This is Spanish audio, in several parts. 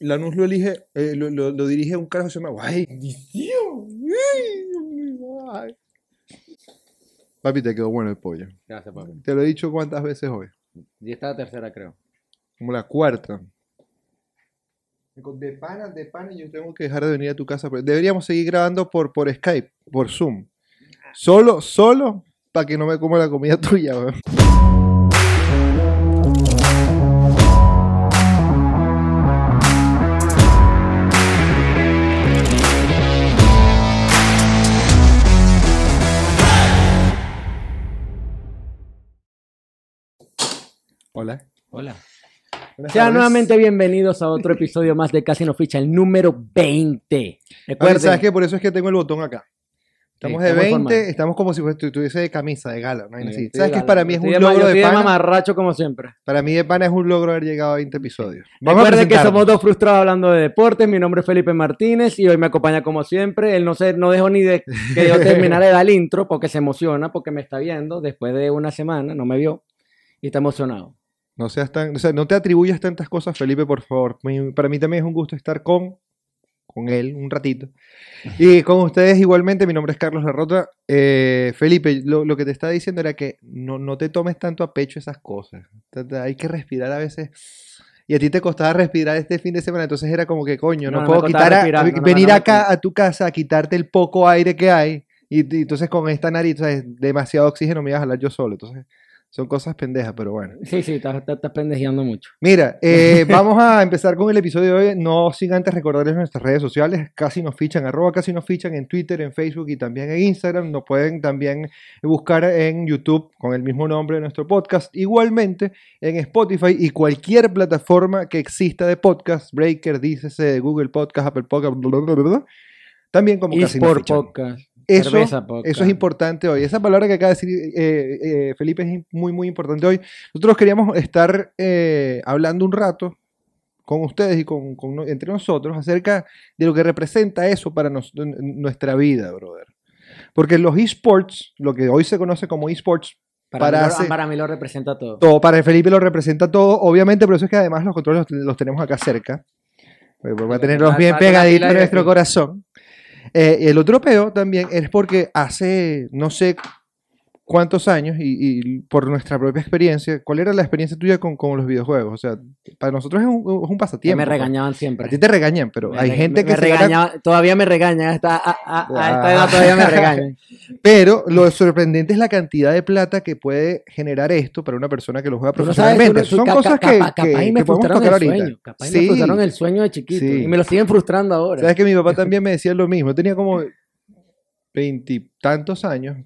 Lanús lo elige, eh, lo, lo- lo dirige un carajo que se llama Guay. Guay. Papi, te quedó bueno el pollo. Gracias, papi. Te lo he dicho cuántas veces hoy. Y esta es la tercera, creo. Como la cuarta. De pana, de pana, yo tengo que dejar de venir a tu casa. pero Deberíamos seguir grabando por, por Skype, por Zoom. Solo, solo, para que no me coma la comida tuya. weón. Hola. Hola. Sean nuevamente bienvenidos a otro episodio más de Casi No Ficha, el número 20. A ver, Recuerden, ¿sabes qué? Por eso es que tengo el botón acá. Estamos Sí, de ¿cómo 20, formal? estamos como si estuviese de camisa, de gala. ¿no? Sí, ¿Sabes de que para mí es Estoy un de- logro yo de estoy pana? mamarracho como siempre. Para mí de pana es un logro haber llegado a 20 episodios. Vamos a Recuerden que somos dos frustrados hablando de deportes. Mi nombre es Felipe Martínez y hoy me acompaña como siempre. Él no se, no dejó ni de que yo terminara de dar el intro porque se emociona, porque me está viendo después de una semana, no me vio y está emocionado. No seas tan, o sea, no te atribuyas tantas cosas, Felipe, por favor. Para mí también es un gusto estar con, con él un ratito. Y con ustedes igualmente, mi nombre es Carlos Larrota. Eh, Felipe, lo, lo que te estaba diciendo era que no, no te tomes tanto a pecho esas cosas. Hay que respirar a veces. Y a ti te costaba respirar este fin de semana, entonces era como que, coño, no, puedo quitar a- no, venir no, acá a tu casa a quitarte el poco aire que hay. Y, y entonces con esta nariz, ¿sabes? demasiado oxígeno me ibas a hablar yo solo. Entonces, son cosas pendejas, pero bueno. Sí, sí, estás, estás- pendejeando mucho. Mira, eh, vamos a empezar con el episodio de hoy, no sin antes recordarles nuestras redes sociales, casi nos fichan, arroba casi nos fichan en Twitter, en Facebook y también en Instagram, nos pueden también buscar en YouTube con el mismo nombre de nuestro podcast, igualmente en Spotify y cualquier plataforma que exista de podcast, Breaker, Dícese, Google Podcast, Apple Podcast, bla, bla, bla, bla, también como casi nos eSport fichan. Podcast. Eso, cerveza eso es importante hoy. Esa palabra que acaba de decir eh, eh, Felipe es muy, muy importante hoy. Nosotros queríamos estar eh, hablando un rato con ustedes y con, entre nosotros acerca de lo que representa eso para nos- nuestra vida, brother. Porque los esports, lo que hoy se conoce como esports, Para, para mí, lo- hacer- para mí lo representa todo. todo para Felipe lo representa todo, obviamente, por eso es que además los controles los, los tenemos acá cerca. Va a tenerlos bien pegaditos de- nuestro corazón. Eh, el otro peo también es porque hace no sé cuántos años y, y por nuestra propia experiencia, ¿cuál era la experiencia tuya con, con los videojuegos? O sea, para nosotros es un, es un pasatiempo. me pues. regañaban A siempre. ti te regañan, pero Me hay gente que me se todavía me regañan, hasta, a, a- a esta edad todavía me regañan. Pero lo sorprendente es la cantidad de plata que puede generar esto para una persona que lo juega profesionalmente. Son cosas que, me frustraron el ahorita. sueño, capaz Sí. me frustraron el sueño de chiquito Sí. y me lo siguen frustrando ahora. Sabes que mi papá también me decía lo mismo. Tenía como veintitantos años.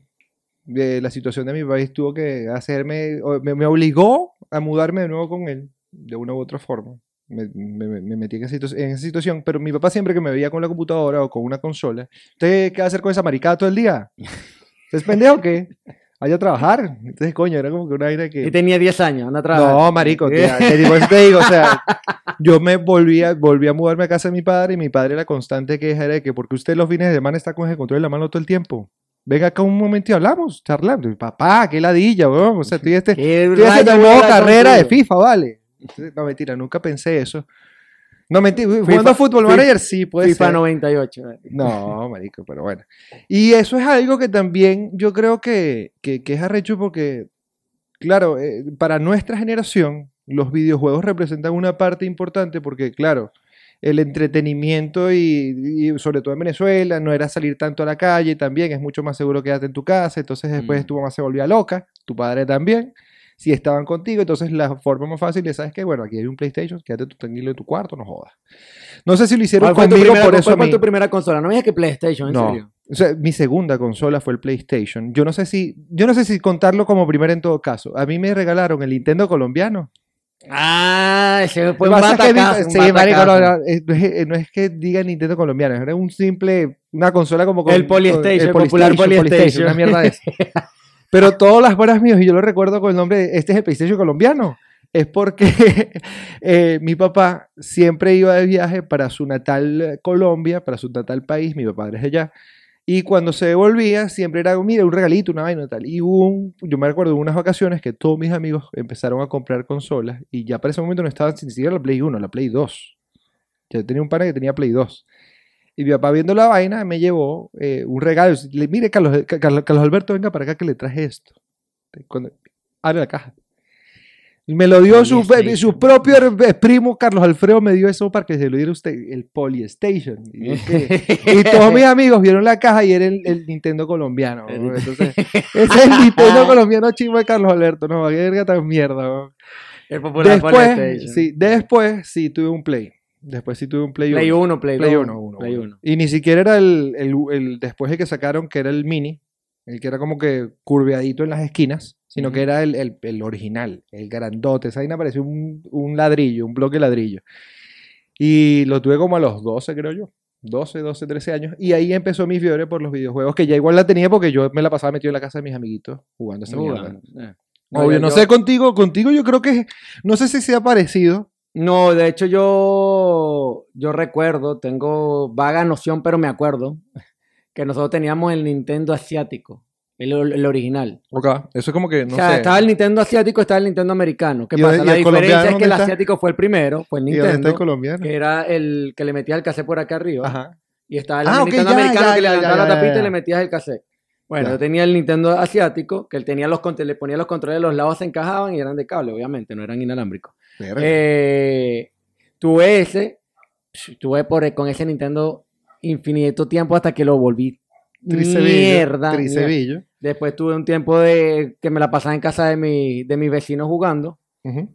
De la situación de mi país tuvo que hacerme, me, me obligó a mudarme de nuevo con él, de una u otra forma. Me, me- me metí en esa, situa- en esa situación, pero mi papá siempre que me veía con la computadora o con una consola, ¿usted qué va a hacer con esa maricada todo el día? ¿Usted es pendejo o qué? Vaya a trabajar. Entonces, coño, era como que una aire que... Y tenía 10 años, anda a trabajar. No, marico, te, te digo, eso te digo, o sea, yo me volví a, volví a mudarme a casa de mi padre y mi padre la constante queja era de que porque usted los fines de semana está con ese control en la mano todo el tiempo. Venga acá un momento y hablamos, charlando. Papá, qué ladilla, weón. O sea, estoy, este, ¿Qué estoy haciendo rayo el modo voy a hablar carrera de? FIFA, vale. No, mentira, nunca pensé eso. No, mentira, jugando a Football FIFA- Manager sí puede FIFA ser. 98. eh. No, marico, pero bueno. Y eso es algo que también yo creo que, que, que es arrecho porque, claro, eh, para nuestra generación, los videojuegos representan una parte importante porque, claro, el entretenimiento y, y sobre todo en Venezuela no era salir tanto a la calle también, es mucho más seguro quedarte en tu casa, entonces después Mm. tu mamá se volvía loca, tu padre también. Si estaban contigo, entonces la forma más fácil es, ¿sabes qué? Bueno, aquí hay un PlayStation, quédate tú tranquilo en tu cuarto, no jodas. No sé si lo hicieron ¿Cuál conmigo primera, por cuál eso a fue tu primera consola? No me digas que PlayStation, en No. serio. O sea, mi segunda consola fue el PlayStation. Yo no sé si, yo no sé si contarlo como primera en todo caso. A mí me regalaron el Nintendo colombiano. Ah, ese fue un es batacazo. sí, marico, no, no, es- no es, no es que diga Nintendo colombiano, era un simple, una consola como con- El Polystation, el popular Polystation. una mierda de eso. Pero todas las buenas míos, y yo lo recuerdo con el nombre, este es el PlayStation colombiano. Es porque eh, mi papá siempre iba de viaje para su natal eh, Colombia, para su natal país, mi papá es de allá. Y cuando se devolvía, siempre era, mira, un regalito, una vaina y tal. Y un, yo me recuerdo unas vacaciones que todos mis amigos empezaron a comprar consolas y ya para ese momento no estaban ni siquiera la Play 1, la Play 2. Yo tenía un pana que tenía Play 2. Y mi papá viendo la vaina me llevó eh, un regalo. Le, Mire, Carlos, Carlos, Carlos Alberto, venga para acá que le traje esto. Cuando, abre la caja. Me lo dio su, su propio primo, Carlos Alfredo, me dio eso para que se lo diera usted, el Polystation. Y, todos mis amigos vieron la caja y era el, el Nintendo colombiano. Entonces, ese es el Nintendo colombiano chimo de Carlos Alberto. No, qué verga tan mierda. ¿no? El popular Después, sí, después sí tuve un Play. Después sí tuve un Play 1. Play 1, Play 2. Play 1, uno, Play uno. 1. Y ni siquiera era el, el, el- después el que sacaron, que era el mini, el que era como que curveadito en las esquinas, sino que era el, el- el original, el grandote. Esa vaina parecía un, un ladrillo, un bloque de ladrillo. Y lo tuve como a los 12, creo yo. 12, 12, 13 años. Y ahí empezó mi fiebre por los videojuegos, que ya igual la tenía porque yo me la pasaba metido en la casa de mis amiguitos jugando esa mierda. Eh. Obvio, yo- no sé contigo, contigo yo creo que, no sé si sea parecido. No, de hecho yo, yo recuerdo, tengo vaga noción, pero me acuerdo que nosotros teníamos el Nintendo asiático, el, el original. Ok, eso es como que, no o sea, sé. estaba el Nintendo asiático, estaba el Nintendo americano. ¿Qué ¿Y pasa? La diferencia es que el está? asiático fue el primero, fue el ¿Y dónde está el Nintendo, colombiano? que era el que le metías el cassette por acá arriba. Ajá. Y estaba el Ah, Nintendo ya, americano ya, que le levantaba la tapita y le metías el cassette. Bueno, yo tenía el Nintendo asiático, que él tenía los le ponía los controles de los lados, se encajaban y eran de cable, obviamente, no eran inalámbricos. Eh, tuve ese, tuve por, con ese Nintendo infinito tiempo hasta que lo volví Tricevillo, mierda. mierda. Tricevillo. Después tuve un tiempo de que me la pasaba en casa de, mi, de mis vecinos jugando.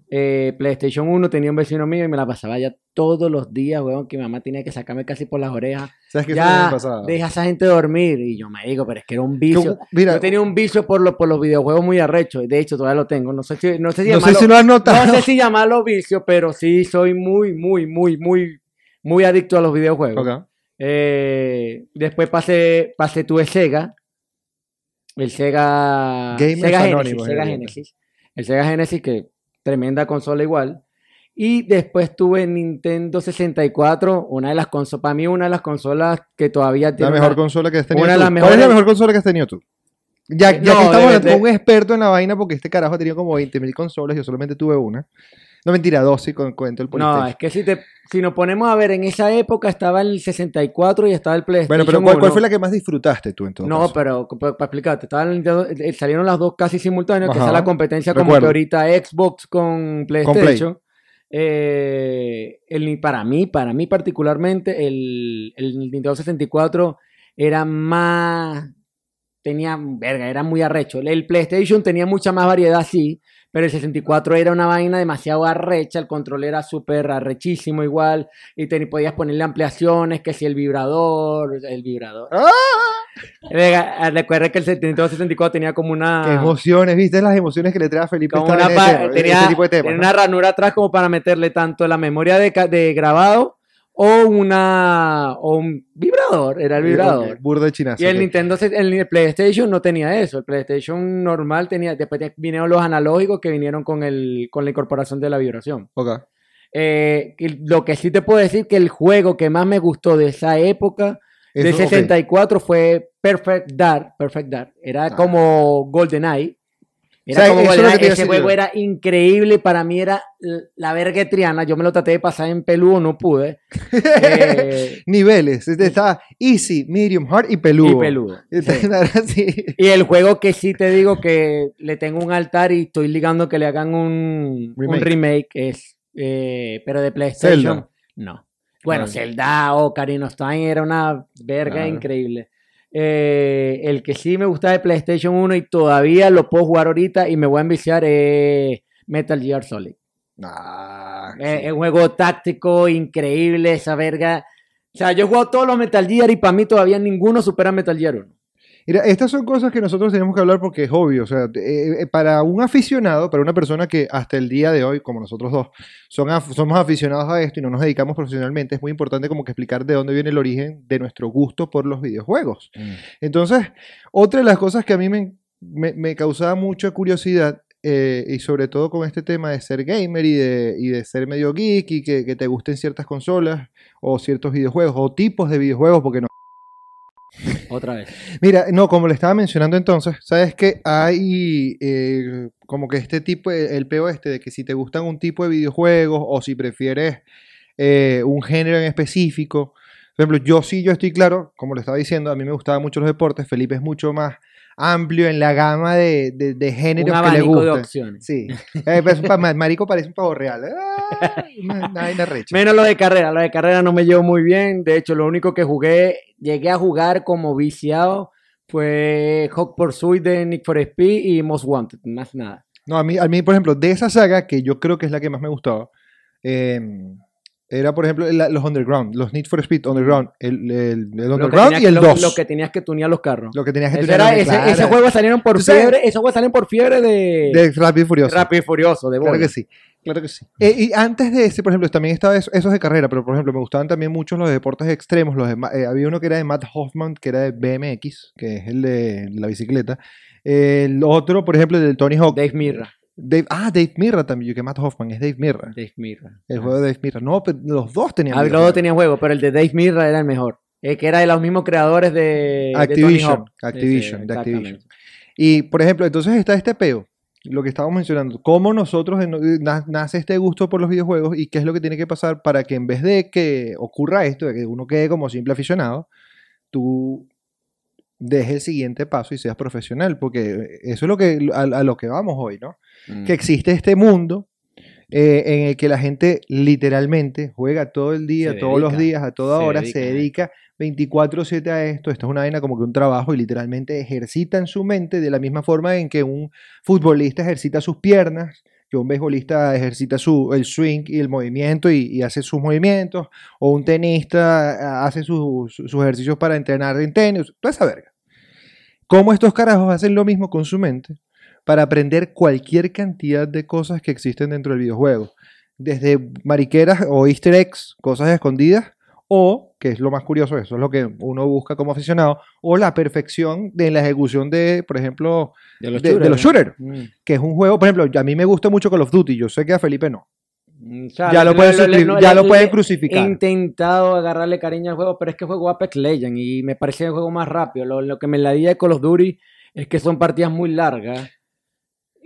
Eh, PlayStation 1 tenía un vecino mío y me la pasaba ya todos los días, weón, que mi mamá tenía que sacarme casi por las orejas. ¿Sabes qué Ya, deja a esa gente dormir. Y yo me digo, pero es que era un vicio. Mira, Yo tenía un vicio por, lo- por los videojuegos muy arrecho. De hecho, todavía lo tengo. No sé si, no sé si no sé llamarlo- si lo has notado. no sé si llamarlo vicio, pero sí soy muy, muy, muy, muy, muy adicto a los videojuegos. Ok. Eh, después pasé, pasé tuve Sega. El Sega. Gamers Sega Genesis, Sega eh. Genesis. El Sega Genesis, que tremenda consola igual. Y después tuve Nintendo 64, una de las consolas, para mí una de las consolas que todavía La tiene mejor una- consola que has tenido una de tú. las ¿Cuál es la mejor consola que has tenido tú? Ya, ya que estamos de- de- un experto en la vaina, porque este carajo ha tenido como 20.000 consolas, yo solamente tuve una. No, mentira, dos si con, cuento el No, PlayStation. es que si, te, si nos ponemos a ver, en esa época estaba el 64 y estaba el PlayStation bueno, pero ¿cuál, cuál 1. fue la que más disfrutaste tú en todo No, caso? pero para explicarte, estaba el Nintendo- eh, salieron las dos casi simultáneas, que es la competencia como que ahorita Xbox con PlayStation. Eh, el, para mí, para mí particularmente, el, el Nintendo 64 era más, tenía, verga, era muy arrecho. El PlayStation tenía mucha más variedad, sí, pero el 64 era una vaina demasiado arrecha, el control era súper arrechísimo igual, y te, podías ponerle ampliaciones, que si el vibrador, el vibrador. ¡Ah! Venga, Recuerda que el Nintendo 64 tenía como una... Qué emociones, ¿viste las emociones que le trae a Felipe como una tenía, tipo de temas? tenía ¿no? una ranura atrás como para meterle tanto la memoria de, de grabado o una o un vibrador, era el vibrador. Ok, Burdo de chinazo. Y el. Nintendo, el, el PlayStation no tenía eso. El PlayStation normal tenía, después vinieron los analógicos que vinieron con, el, con la incorporación de la vibración. Eh, lo que sí te puedo decir que el juego que más me gustó de esa época de Eso, ok. 64 fue Perfect Dark. Perfect Dark. Era Ah. como GoldenEye. Era O sea, como eso es lo GoldenEye. que te iba a Ese juego yo. era increíble. Para mí era la verga triana. Yo me lo traté de pasar en peludo, no pude. Eh, Niveles. Este Está easy, medium, hard y peludo. y peludo. Sí. era. Y el juego que sí te digo que le tengo un altar y estoy ligando que le hagan un un Remake. remake, es, eh, pero de PlayStation, Zelda. no. Bueno, Claro. Zelda o of Time era una verga Claro. increíble. Eh, el que sí me gusta de PlayStation 1 y todavía lo puedo jugar ahorita y me voy a enviciar es Metal Gear Solid. Ah, Eh. Es un juego táctico increíble, esa verga. O sea, yo he jugado todos los Metal Gear y para mí todavía ninguno supera Metal Gear 1. Mira, estas son cosas que nosotros tenemos que hablar porque es obvio. O sea, eh, eh, para un aficionado, para una persona que hasta el día de hoy, como nosotros dos, son af- somos aficionados a esto y no nos dedicamos profesionalmente, es muy importante como que explicar de dónde viene el origen de nuestro gusto por los videojuegos. Entonces, otra de las cosas que a mí me, me- me causaba mucha curiosidad, eh, y sobre todo con este tema de ser gamer y de, y de ser medio geek y que, que te gusten ciertas consolas o ciertos videojuegos o tipos de videojuegos, porque no Otra vez. Mira, no, como le estaba mencionando entonces, sabes que hay eh, como que este tipo, el peo este de que si te gustan un tipo de videojuegos o si prefieres eh, un género en específico. Por ejemplo, yo sí, yo estoy claro, como le estaba diciendo, a mí me gustaban mucho los deportes, Felipe es mucho más amplio en la gama de, de, géneros que le abanico de opciones. Sí. Eh, pues, marico parece un pavo real. Ah, una, una vaina recha. Menos lo de carrera, lo de carrera no me llevo muy bien. De hecho, lo único que jugué, llegué a jugar como viciado fue Hot Pursuit de Nick for Speed y Most Wanted, más nada. No, a mí, a mí, por ejemplo, de esa saga, que yo creo que es la que más me gustaba, eh, era, por ejemplo, la- los Underground, los Need for Speed Underground, el, el- Underground y el lo- 2. Lo que tenías que tunear los carros. Lo que tenías que en ese, juego salieron por fiebre, esos juegos salen por fiebre de, de Rápido y Furioso. Rápido y Furioso, de Claro que sí. Claro que sí. Eh, y antes de ese, por ejemplo, también estaba eso- esos de carrera, pero por ejemplo, me gustaban también mucho los deportes extremos. Los de eh, había uno que era de Matt Hoffman, que era de BMX, que es el de la bicicleta. El otro, por ejemplo, el del Tony Hawk. Dave Mirra. Dave- ah, Dave Mirra también, yo que Matt Hoffman es Dave Mirra. Dave Mirra. El juego de Dave Mirra. No, pero los dos tenían. Ah, los dos tenían juego, pero el de Dave Mirra era el mejor. Eh, que era de los mismos creadores de de Tony Activision. Activision, de Activision. Y, por ejemplo, entonces está este peo, lo que estábamos mencionando, cómo nosotros nace este gusto por los videojuegos y qué es lo que tiene que pasar para que en vez de que ocurra esto, de que uno quede como simple aficionado, tú dejes el siguiente paso y seas profesional, porque eso es lo que, a, a lo que vamos hoy, ¿no? Mm. Que existe este mundo eh, en el que la gente literalmente juega todo el día, Se todos los días, a toda se hora, dedica se dedica 24/7 a esto. Esto es una vaina como que un trabajo y literalmente ejercita en su mente de la misma forma en que un futbolista ejercita sus piernas, que un beisbolista ejercita su, el swing y el movimiento y, hace sus movimientos, o un tenista ah, hace sus, sus ejercicios para entrenar en tenis, toda esa verga. ¿Cómo estos carajos hacen lo mismo con su mente para aprender cualquier cantidad de cosas que existen dentro del videojuego? Desde mariqueras o easter eggs, cosas escondidas, o, que es lo más curioso, eso es lo que uno busca como aficionado, o la perfección de la ejecución de, por ejemplo, De los de- de shooters. los shooters. Mm. que es un juego, por ejemplo, a mí me gusta mucho Call of Duty, yo sé que a Felipe no. Mm, o sea, Ya lo pueden ya lo pueden He crucificar. intentado agarrarle cariño al juego, pero es que juego Apex Legends y me parece el juego más rápido. Lo, que me la de Call of Duty es que son partidas muy largas.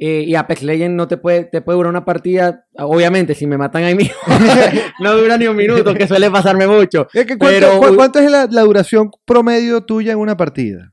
Eh, y Apex Legends no te puede, te puede durar una partida, obviamente, si me matan ahí mismo, no dura ni un minuto, que suele pasarme mucho. Es que ¿cuánto, Pero- cu- ¿Cuánto es la, la duración promedio tuya en una partida?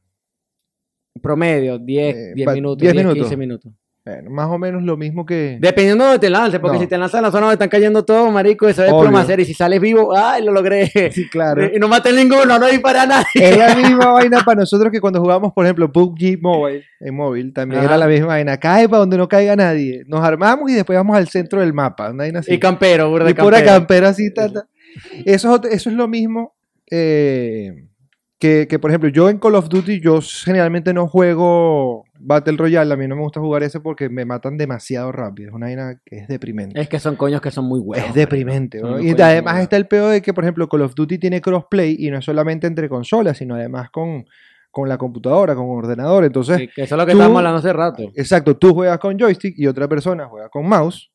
Promedio, 10, Eh, 10 pa- minutos, 10 10, minutos. 15 minutos. Bueno, más o menos lo mismo que... Dependiendo de donde te lances, porque No. si te lanzas en la zona donde están cayendo todos, marico, eso es hacer. Y si sales vivo, ¡ay, lo logré! Sí, claro. Y no maté ninguno, no disparé a nadie. Es la misma vaina para nosotros que cuando jugamos, por ejemplo, PUBG Mobile, en móvil, también Ajá. era la misma vaina. Cae para donde no caiga nadie. Nos armamos y después vamos al centro del mapa. Una vaina así. Y campero, burda Y pura campero. campera así. ta, ta. Eso, eso es lo mismo eh, que, que, por ejemplo, yo en Call of Duty, yo generalmente no juego Battle Royale. A mí no me gusta jugar ese porque me matan demasiado rápido. Es una vaina que es deprimente. Es que son coños que son muy buenos. Es deprimente. Y además está el peor de que, por ejemplo, Call of Duty tiene crossplay y no es solamente entre consolas, sino además con, con la computadora, con ordenador. Entonces, Sí, que eso es lo que tú- estábamos hablando hace rato. exacto, tú juegas con joystick y otra persona juega con mouse.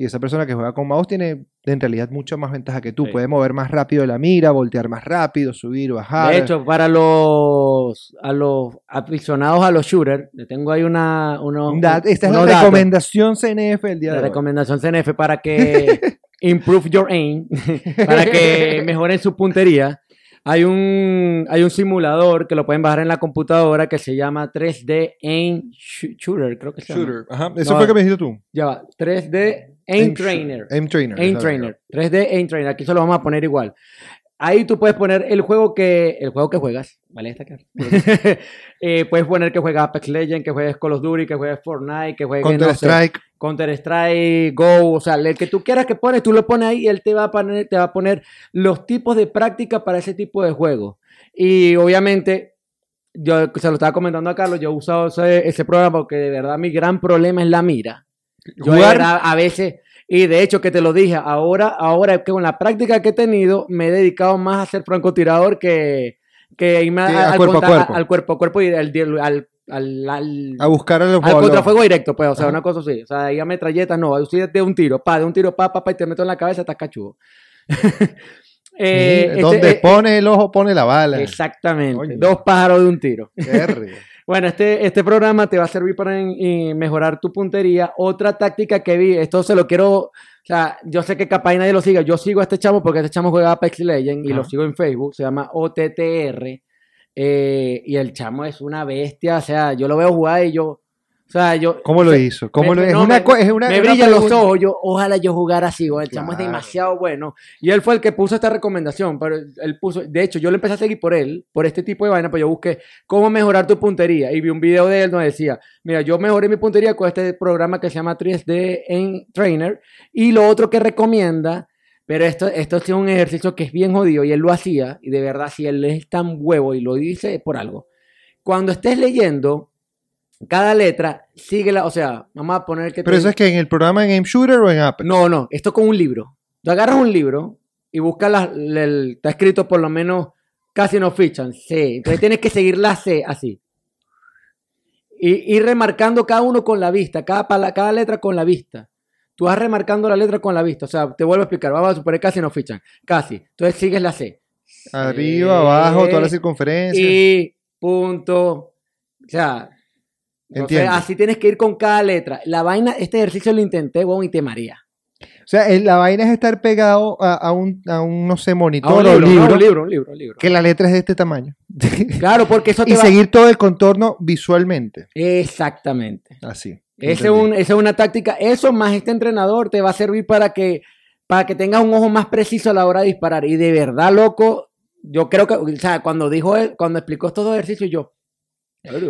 Y esa persona que juega con mouse tiene en realidad mucha más ventaja que tú. Sí. Puede mover más rápido la mira, voltear más rápido, subir, bajar. De hecho, para los, a los aficionados a los shooters, le tengo ahí una, unos, esta es la datos. recomendación CNF del día La de hoy. recomendación CNF para que improve your aim, para que mejoren su puntería. Hay un, hay un simulador que lo pueden bajar en la computadora que se llama 3D Aim Sh- Shooter, creo que se llama. Shooter. Ajá. Eso No, fue que me dijiste tú. Ya va, 3D Aim, Trainer. Aim Trainer. Aim. Trainer. 3D Aim Trainer. Aquí se lo vamos a poner igual. Ahí tú puedes poner el juego que el juego que juegas, ¿vale? Está claro. Eh, puedes poner que juegas Apex Legends, que juegues Call of Duty, que juegues Fortnite, que juegues Counter no sé, Strike. Counter Strike, Go, o sea, el que tú quieras que pones, tú lo pones ahí y él te va a poner, te va a poner los tipos de práctica para ese tipo de juego. Y obviamente, yo se lo estaba comentando a Carlos, yo he usado ese, ese programa porque de verdad mi gran problema es la mira. Yo a veces, y de hecho que te lo dije, ahora, ahora que con la práctica que he tenido, me he dedicado más a ser francotirador que, que irme Sí, al, cuerpo a cuerpo. al cuerpo a cuerpo y al, al, al, al- A buscar al contrafuego directo, pues, o sea, Ajá. una cosa así. O sea, ahí a metralletas no, usted de un tiro, pa, de un tiro, pa, pa, pa, y te meto en la cabeza, estás cachudo. Eh, este- donde eh, pone el ojo, pone la bala. Exactamente, dos pájaros de un tiro. Verga. Bueno, este, este programa te va a servir para en- en mejorar tu puntería. Otra táctica que vi, esto se lo quiero, sea, yo sé que capaz nadie lo siga. Yo sigo a este chamo porque este chamo juega Apex Legends y lo sigo en Facebook. Se llama OTTR. eh, y el chamo es una bestia. O sea, yo lo veo jugar y yo. O sea, yo. ¿Cómo lo hizo? ¿Cómo me- lo es no, una, me- co- es una, me una brillan los ojos. Yo, ojalá yo jugara así. güey, El chamo es demasiado bueno. Y él fue el que puso esta recomendación. Pero él puso. De hecho, yo lo empecé a seguir por él, por este tipo de vaina. Pues yo busqué cómo mejorar tu puntería. Y vi un video de él donde decía: Mira, yo mejoré mi puntería con este programa que se llama 3D en Trainer. Y lo otro que recomienda. Pero esto, esto es un ejercicio que es bien jodido y él lo hacía. Y de verdad, si él es tan huevo y lo dice es por algo. Cuando estés leyendo cada letra, síguela. O sea, vamos a poner que. Pero te- eso es que en el programa en Game Shooter o en Apex. no, no, esto con un libro. Tú agarras un libro y buscas la, el- está escrito por lo menos casi no fichan, C. Entonces tienes que seguir la C así. Y ir remarcando cada uno con la vista, cada, pala- cada letra con la vista. Tú vas remarcando la letra con la vista. O sea, te vuelvo a explicar. Vamos a suponer casi no fichan. Casi. Entonces sigues la C. Arriba, abajo, toda la circunferencia. Y punto. O sea, entonces, así tienes que ir con cada letra. La vaina, este ejercicio lo intenté, weón, y te maría. O sea, la vaina es estar pegado a, a un, a un, no sé, monitor un o libro, libro, no, un libro, un libro, un libro. que la letra es de este tamaño. Claro, porque eso te y va... seguir todo el contorno visualmente. Exactamente. Así. Ese es entendí. un- esa es una táctica. Eso más este entrenador te va a servir para que, para que tengas un ojo más preciso a la hora de disparar. Y de verdad, loco, yo creo que, o sea, cuando dijo él, cuando explicó estos dos ejercicios, yo...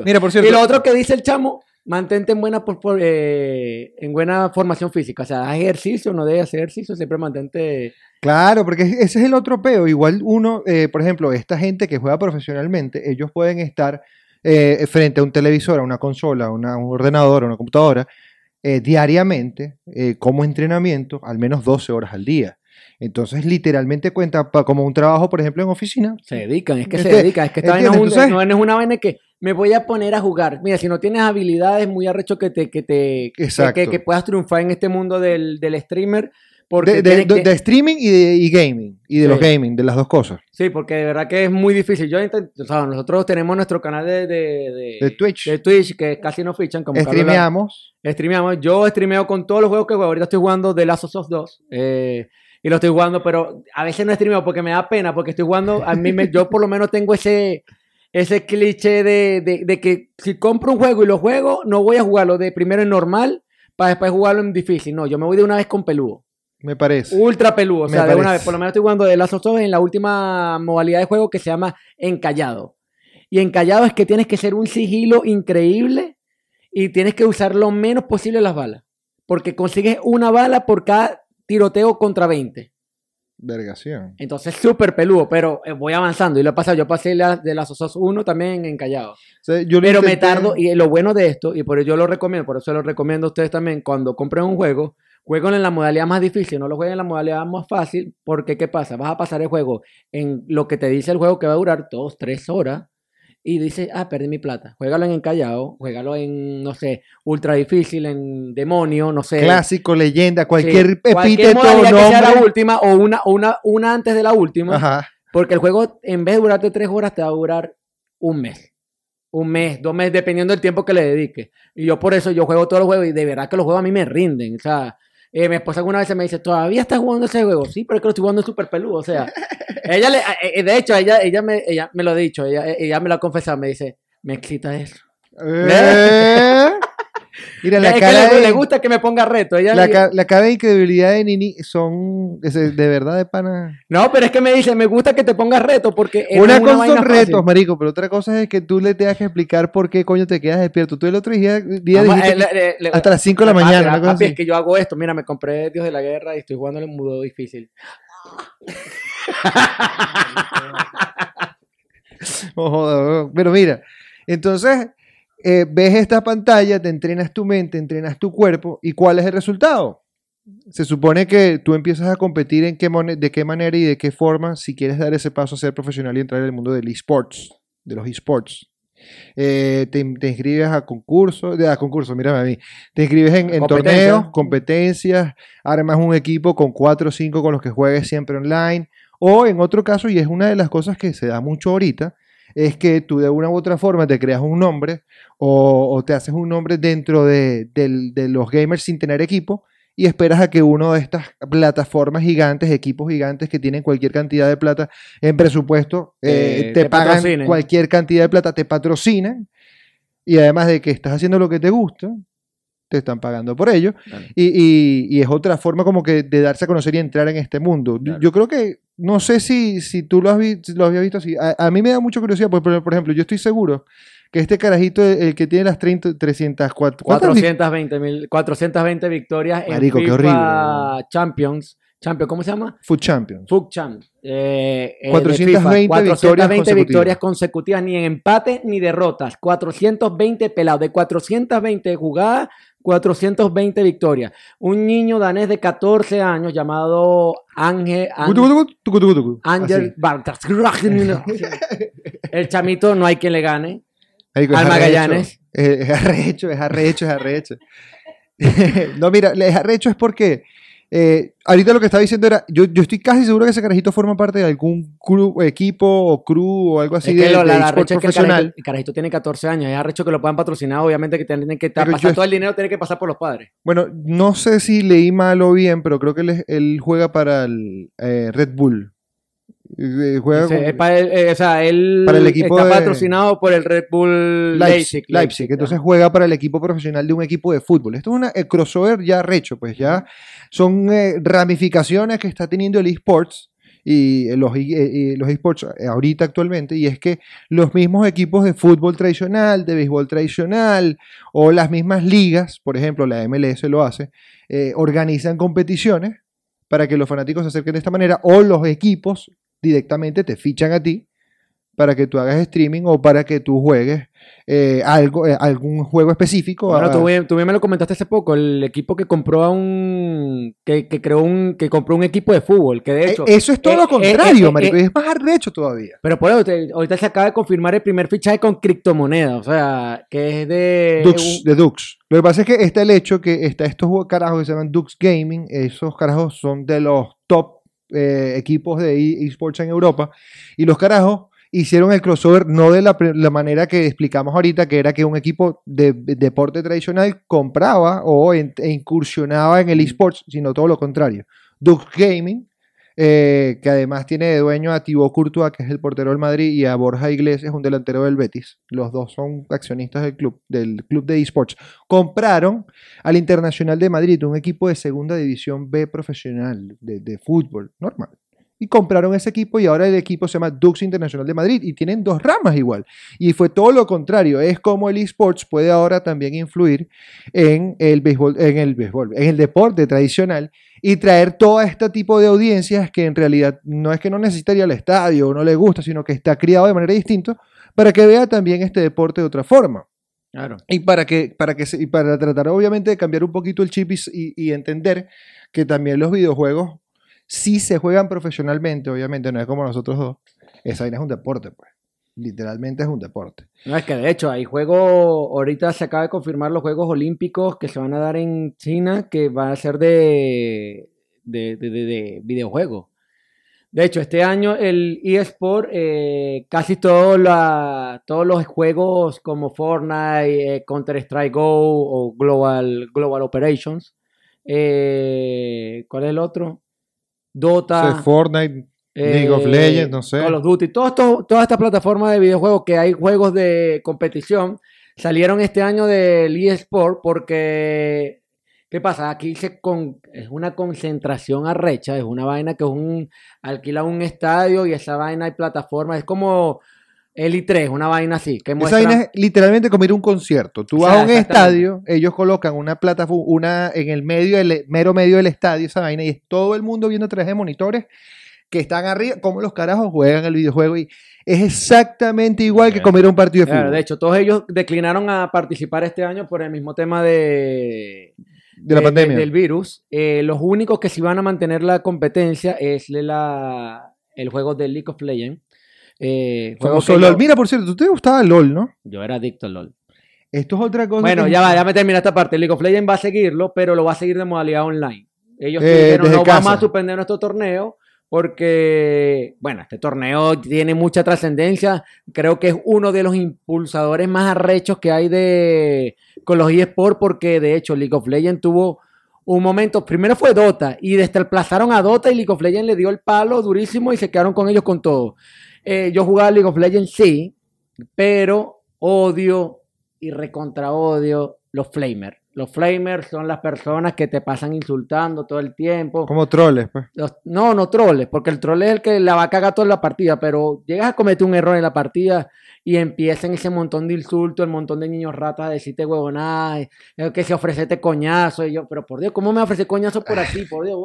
Mira, por cierto. Y lo otro que dice el chamo, mantente en buena, por- por- eh, en buena formación física. O sea, haz ejercicio, no debes hacer ejercicio, siempre mantente... Claro, porque ese es el otro peo. Igual uno, eh, por ejemplo, esta gente que juega profesionalmente, ellos pueden estar eh, frente a un televisor, a una consola, a una- a un ordenador, a una computadora, eh, diariamente, eh, como entrenamiento, al menos 12 horas al día. Entonces, literalmente cuenta pa- como un trabajo, por ejemplo, en oficina. Se dedican, es que se Ente- dedican, es que esta vaina entiendes, es, un- entonces- no, no es una vaina que me voy a poner a jugar. Mira, si no tienes habilidades, muy arrecho que te, que te, que- Exacto. que, que puedas triunfar en este mundo del, del streamer. Porque De, de- de- que- de streaming y de y gaming. Y de Sí. los gaming, de las dos cosas. Sí, porque de verdad que es muy difícil. Yo intent- o sea, nosotros tenemos nuestro canal de, de, de- De Twitch. de Twitch, que casi no fichan. Como la- Streameamos. Yo streameo con todos los juegos que juego. Ahorita estoy jugando The Last of Us 2. eh, y lo estoy jugando, pero a veces no streameo porque me da pena, porque estoy jugando. A mí me, yo por lo menos tengo ese, ese cliché de, de- de que si compro un juego y lo juego, no voy a jugarlo de primero en normal para después jugarlo en difícil. No, yo me voy de una vez con peludo. Me parece. Ultra peludo. O sea, de una vez. Por lo menos estoy jugando The Last of Us en la última modalidad de juego que se llama encallado. Y encallado es que tienes que ser un sigilo increíble y tienes que usar lo menos posible las balas. Porque consigues una bala por cada tiroteo contra 20. Vergación. Entonces, súper peludo, pero eh, voy avanzando. Y lo he pasado. Yo pasé la, de las Us 1 también encallado. O sea, yo lo Pero me tardo, y lo bueno de esto, y por eso yo lo recomiendo, por eso lo recomiendo a ustedes también, cuando compren un juego, jueguen en la modalidad más difícil, no lo jueguen en la modalidad más fácil, porque ¿qué pasa? Vas a pasar el juego en lo que te dice el juego que va a durar dos, tres horas, y dices, ah, perdí mi plata. Juégalo en encallado, juégalo en, no sé, ultra difícil, en demonio, no sé. Clásico, leyenda, Sí, cualquier cualquier epíteto, que sea la última, o una, una, una antes de la última. Ajá. Porque el juego, en vez de durarte tres horas, te va a durar un mes. Un mes, dos meses, dependiendo del tiempo que le dediques. Y yo por eso yo juego todos los juegos y de verdad que los juegos a mí me rinden. O sea, eh, mi esposa alguna vez me dice, ¿todavía estás jugando ese juego? Sí, pero es que lo estoy jugando súper peludo. O sea, ella le, eh, eh, de hecho, ella, ella, me, ella me lo ha dicho, ella, ella me lo ha confesado, me dice, me excita eso. Eh. Mira, la es que le, de, le gusta que me ponga reto. Ella la, ca- la cara de incredibilidad de Nini son de verdad de pana. No, pero es que me dice, me gusta que te pongas reto porque Una una cosa son fácil. retos, marico, pero otra cosa es que tú le tengas que explicar por qué coño te quedas despierto. Tú el otro día, día dijiste eh, le- le- le- hasta las 5 de la Papi, mañana. papi, así. es que yo hago esto. Mira, me compré Dios de la Guerra y estoy jugando en el mudo difícil. Joda, weón. Pero mira, entonces eh, ves esta pantalla, te entrenas tu mente, entrenas tu cuerpo, ¿y cuál es el resultado? Se supone que tú empiezas a competir en qué mone- de qué manera y de qué forma si quieres dar ese paso a ser profesional y entrar en el mundo del esports, de los esports. Eh, te, te inscribes a concursos, de, a concursos, mírame a mí, te inscribes en, torneos, competencias, armas un equipo con cuatro o cinco con los que juegues siempre online, o en otro caso, y es una de las cosas que se da mucho ahorita, es que tú de una u otra forma te creas un nombre o, o te haces un nombre dentro de, de los gamers sin tener equipo y esperas a que uno de estas plataformas gigantes, equipos gigantes que tienen cualquier cantidad de plata en presupuesto, eh, Eh, te, te pagan patrocinen. cualquier cantidad de plata, te patrocinan y además de que estás haciendo lo que te gusta, te están pagando por ello. Claro. Y, y- y es otra forma como que de darse a conocer y entrar en este mundo. Yo- Claro. Yo creo que, no sé si, si tú lo, has vi- lo habías visto así. A, a mí me da mucha curiosidad, por, por- por ejemplo, yo estoy seguro que este carajito, el, que tiene las 30, 300, ¿cuántas vi- 420, mil, 420 victorias Marico, en qué FIFA horrible. Champions. Champions, ¿cómo se llama? Food Champions. FUC Champ. Eh, eh, de 420 FIFA. victorias 420 consecutivas. victorias consecutivas, ni en empate ni derrotas. 420 pelados. De 420 jugadas, 420 victorias. Un niño danés de 14 años llamado Ángel. Ángel. El chamito no hay quien le gane. Marico, Al arrecho. Magallanes. Es, es arrecho, es arrecho, es arrecho. no, mira, es arrecho es porque eh, ahorita lo que estaba diciendo era, yo, yo estoy casi seguro que ese carajito forma parte de algún club, equipo o crew o algo así Es de, lo- de la, la eSport arrecho es que el profesional. carajito, el carajito tiene 14 años. Es arrecho que lo puedan patrocinar. Obviamente que tienen que estar, pasar todo el dinero tiene que pasar por los padres. Bueno, no sé si leí mal o bien, pero creo que él juega para el eh, Red Bull. Eh, Juega Ese- con- es para él, eh, o sea, él Para el equipo está de- patrocinado por el Red Bull Leipzig, Leipzig. Leipzig, entonces juega para el equipo profesional de un equipo de fútbol. Esto es una eh, crossover ya recho, pues ya son eh, ramificaciones que está teniendo el esports y eh, los, eh, y los esports eh, ahorita actualmente, y es que los mismos equipos de fútbol tradicional, de béisbol tradicional, o las mismas ligas, por ejemplo, la MLS lo hace, eh, organizan competiciones para que los fanáticos se acerquen de esta manera, o los equipos directamente te fichan a ti para que tú hagas streaming o para que tú juegues eh, algo, eh, algún juego específico. Bueno, a- tú, bien- tú bien me lo comentaste hace poco, el equipo que compró a un que, que creó un que compró un equipo de fútbol, que de Eh, hecho eso es todo lo contrario, marico, es más arrecho todavía. pero por eso te- ahorita se acaba de confirmar el primer fichaje con criptomonedas, o sea, que es de Dux, de Dux. Lo que pasa es que está el hecho que está estos carajos que se llaman Dux Gaming, esos carajos son de los eh, equipos de e- esports en Europa, y los carajos hicieron el crossover no de la, manera que explicamos ahorita, que era que un equipo de, de deporte tradicional compraba o en- e incursionaba en el esports, sino todo lo contrario. Dux Gaming, eh, que además tiene de dueño a Thibaut Courtois, que es el portero del Madrid, y a Borja Iglesias, un delantero del Betis. Los dos son accionistas del club, del club de esports. Compraron al Internacional de Madrid, un equipo de segunda división B profesional de, de fútbol, normal. Y compraron ese equipo y ahora el equipo se llama Dux Internacional de Madrid y tienen dos ramas igual. Y fue todo lo contrario, es como el esports puede ahora también influir en el béisbol, en el béisbol, en el deporte tradicional y traer todo este tipo de audiencias que en realidad no es que no necesitaría el estadio o no le gusta, sino que está criado de manera distinta para que vea también este deporte de otra forma. Claro. Y para que, para que se- y para tratar obviamente de cambiar un poquito el chip y entender que también los videojuegos sí se juegan profesionalmente, obviamente, no es como nosotros dos. Esa vaina es un deporte, pues. Literalmente es un deporte. No, es que de hecho hay juegos, ahorita se acaba de confirmar los Juegos Olímpicos que se van a dar en China, que van a ser de, de, de, de- de videojuegos. De hecho, este año el eSport, eh, casi todos la- todos los juegos como Fortnite, eh, Counter-Strike Go o Global, Global Operations, eh, ¿cuál es el otro? Dota. Fortnite, League of eh, Legends, no sé. Call of Duty, todo esto- todas estas plataformas de videojuegos que hay juegos de competición salieron este año del eSport porque, ¿qué pasa? Aquí se con, es una concentración arrecha, es una vaina que es un, alquila un estadio y esa vaina hay plataformas, es como el i3, una vaina así, que Esa muestra... vaina es literalmente como ir a un concierto. Tú O vas sea, a un estadio, ellos colocan una plataforma, una en el medio, del, mero medio del estadio, esa vaina, y es todo el mundo viendo a través de monitores que están arriba, como los carajos juegan el videojuego. Y es exactamente igual que a un partido de Claro, fútbol. de hecho, todos ellos declinaron a participar este año por el mismo tema de, de la de- pandemia. del virus. Eh, los únicos que sí van a mantener la competencia es la, el juego de League of Legends. Eh, Famoso LOL. yo- Mira, por cierto, tú te gustaba LOL, ¿no? Yo era adicto al LOL. Esto es otra cosa. Bueno, que- ya va, ya me termina esta parte. League of Legends va a seguirlo, pero lo va a seguir de modalidad online. Ellos Eh, dijeron, no vamos casa. a suspender nuestro torneo porque, bueno, este torneo tiene mucha trascendencia. Creo que es uno de los impulsadores más arrechos que hay de con los eSports porque, de hecho, League of Legends tuvo un momento, primero fue Dota y desplazaron a Dota y League of Legends le dio el palo durísimo y se quedaron con ellos con todo. Eh, yo jugaba League of Legends, sí, pero odio y recontra odio los flamers. Los flamers son las personas que te pasan insultando todo el tiempo. Como troles, pues. Los- no, no troles, porque el troll es el que la va a cagar toda la partida, pero llegas a cometer un error en la partida y empiezan ese montón de insultos, el montón de niños ratas a decirte huevonadas, eh, que se ofrecete coñazo, y yo, pero por Dios, ¿cómo me ofrece coñazo por aquí? Por Dios,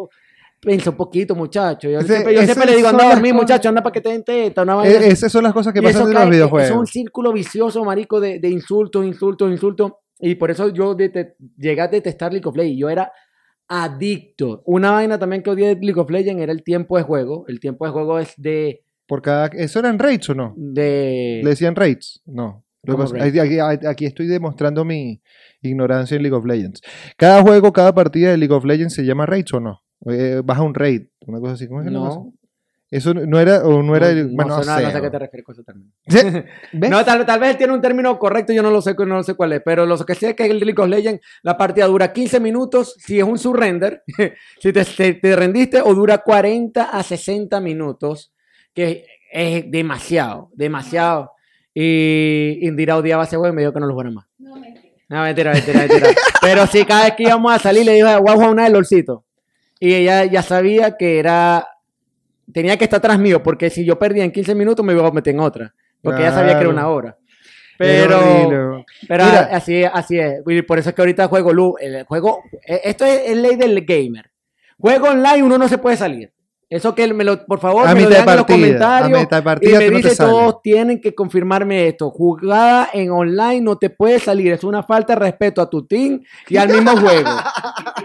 vos, Pensa un poquito, muchacho. Yo Ese- siempre, yo siempre esas le digo, anda a dormir, cosas- muchacho, anda para que te den teta, una vaina Eh, esas son las cosas que y pasan en los videojuegos. Es un círculo vicioso, marico, de, de insultos, insultos, insultos. Y por eso yo dete- llegué a detestar League of Legends. Yo era adicto. Una vaina también que odié de League of Legends era el tiempo de juego. El tiempo de juego es de... Por cada... ¿Eso eran raids o no? de ¿Le decían raids? No. Aquí- aquí estoy demostrando mi ignorancia en League of Legends. Cada juego, cada partida de League of Legends se llama raids o no. Eh, baja un raid, una cosa así. ¿Cómo es que no? Eso no era, o no era el. no, bueno, no, sé, no, sé. no sé a qué te refieres con ese término. ¿Ves? No, tal, tal vez él tiene un término correcto, yo no lo sé, no lo sé cuál es, pero lo que sé es que el League of Legends, la partida dura 15 minutos si es un surrender, si te, te- te rendiste, o dura 40 a 60 minutos, que es demasiado, demasiado. Y Indira odiaba ese juego y me dijo que no lo jugara más. No, mentira. No, mentira, mentira, mentira. Pero sí, cada vez que íbamos a salir, le dije, voy a jugar una de LOLcito. Y ella ya sabía que era. Tenía que estar tras mío, porque si yo perdía en 15 minutos, me iba a meter en otra. Porque ella sabía que era Claro. una hora. Pero. Pero Mira. así, es- así es. Y por eso es que ahorita juego Lu. El juego. eh, Esto es, es ley del gamer. Juego online, uno no se puede salir. Eso que me lo, por favor, A me lo dejan en los a comentarios. de Y me no dice todos tienen que confirmarme esto. Jugada en online no te puedes salir. Es una falta de respeto a tu team y al mismo juego.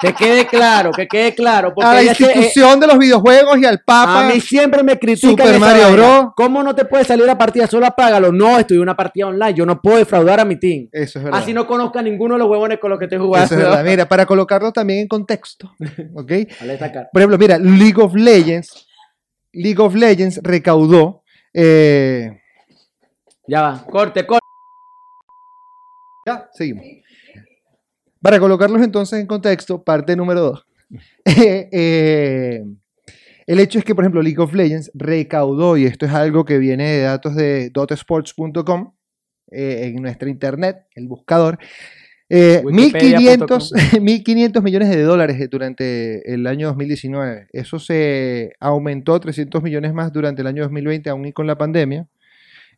que quede claro, que quede claro. Porque A la se- eh, institución de los videojuegos y al Papa. a mí siempre me critican Super Mario. Bros. ¿Cómo no te puedes salir a partida? Solo apágalo. No, estoy en una partida online. Yo no puedo defraudar a mi team. Eso es verdad. Así no conozca ninguno de los huevones con los que estoy jugando. Eso es verdad. Mira, para colocarlo también en contexto. ¿Ok? Vale. Por ejemplo, mira, League of Legends. League of Legends recaudó. eh, Ya va. Corte, corte. ya, seguimos. Para colocarlos entonces en contexto, parte número dos. Eh, el hecho es que, por ejemplo, League of Legends recaudó, y esto es algo que viene de datos de dotesports.com, eh, en nuestra internet, el buscador, eh, Wikipedia.com. 1.500 1.500 millones de dólares durante el año 2019. Eso se aumentó 300 millones más durante el año 2020, aún y con la pandemia.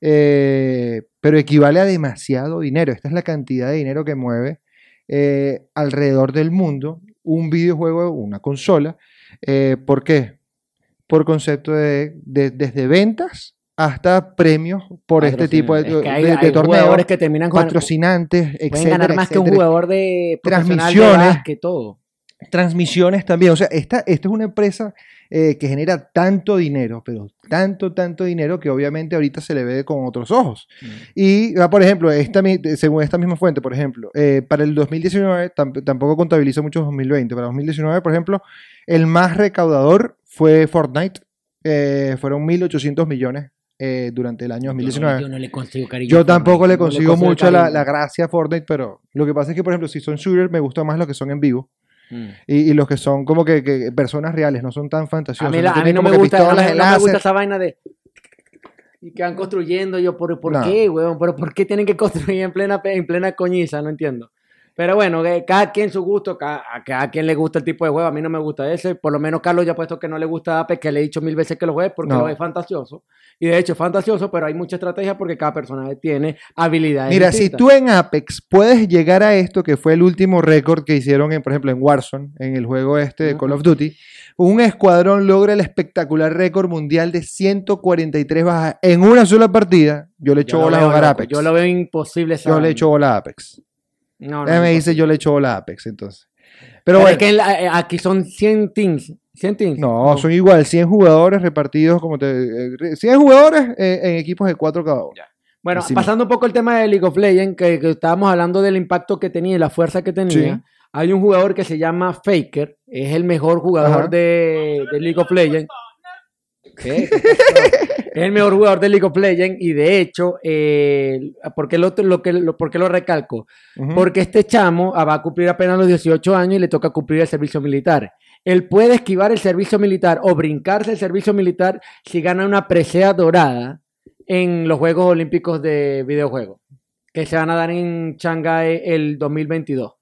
Eh, pero equivale a demasiado dinero. Esta es la cantidad de dinero que mueve eh, alrededor del mundo un videojuego, una consola. Eh, ¿Por qué? Por concepto de, de- desde ventas hasta premios por este tipo de, Es que hay, de- de hay torneos, jugadores que terminan con patrocinantes, pueden etcétera, ganar más que un jugador de Transmisiones. básquet, todo. transmisiones también. O sea, esta, esta es una empresa eh, que genera tanto dinero, pero tanto, tanto dinero que obviamente ahorita se le ve con otros ojos. Y, ah, por ejemplo, esta, según esta misma fuente, por ejemplo, eh, para el 2019, tam- tampoco contabiliza mucho 2020, para 2019, por ejemplo, el más recaudador fue Fortnite, eh, fueron 1.800 millones eh, durante el año 2019. Yo no le consigo cariño. Yo tampoco Fortnite, le no consigo consigo mucho la, la gracia a Fortnite, pero lo que pasa es que, por ejemplo, si son shooters, me gusta más los que son en vivo. Mm. Y, y los que son como que, que personas reales, no son tan A fantasiosos. mí, la- a mí no como me gusta, no me esa vaina de y que van construyendo yo por, ¿por No. qué, weón? ¿Pero por qué tienen que construir en plena en plena coñiza? No entiendo. Pero bueno, que cada quien su gusto, cada, a cada quien le gusta el tipo de juego. A mí no me gusta ese. Por lo menos Carlos ya ha puesto que no le gusta Apex, que le he dicho mil veces que lo juegue porque No. lo ve fantasioso. Y de hecho es fantasioso, pero hay mucha estrategia porque cada personaje tiene habilidades. Mira, si tú en Apex puedes llegar a esto, que fue el último récord que hicieron, en, por ejemplo, en Warzone, en el juego este de Call of Duty, un escuadrón logra el espectacular récord mundial de 143 bajas en una sola partida. Yo le echo lo bola a Apex. Yo lo veo imposible. Yo le echo bola a Apex. No, no, Ella me dice, yo le echo bola a Apex, entonces. Pero Pero bueno, es que la- eh, aquí son 100 teams. 100 teams. no, son igual, 100 jugadores repartidos como te... eh, 100 jugadores eh, en equipos de 4 cada uno. Bueno, Encima. pasando un poco el tema de League of Legends, que, que estábamos hablando del impacto que tenía y la fuerza que tenía. Sí. Hay un jugador que se llama Faker, es el mejor jugador de, de League of Legends. ¿Qué? ¿Qué pasó? es el mejor jugador de League of Legends y de hecho, eh, ¿por, qué lo, lo que, lo, ¿por qué lo recalco? Porque este chamo ah, va a cumplir apenas los 18 años y le toca cumplir el servicio militar. Él puede esquivar el servicio militar o brincarse el servicio militar si gana una presea dorada en los Juegos Olímpicos de videojuegos, que se van a dar en Shanghái el 2022.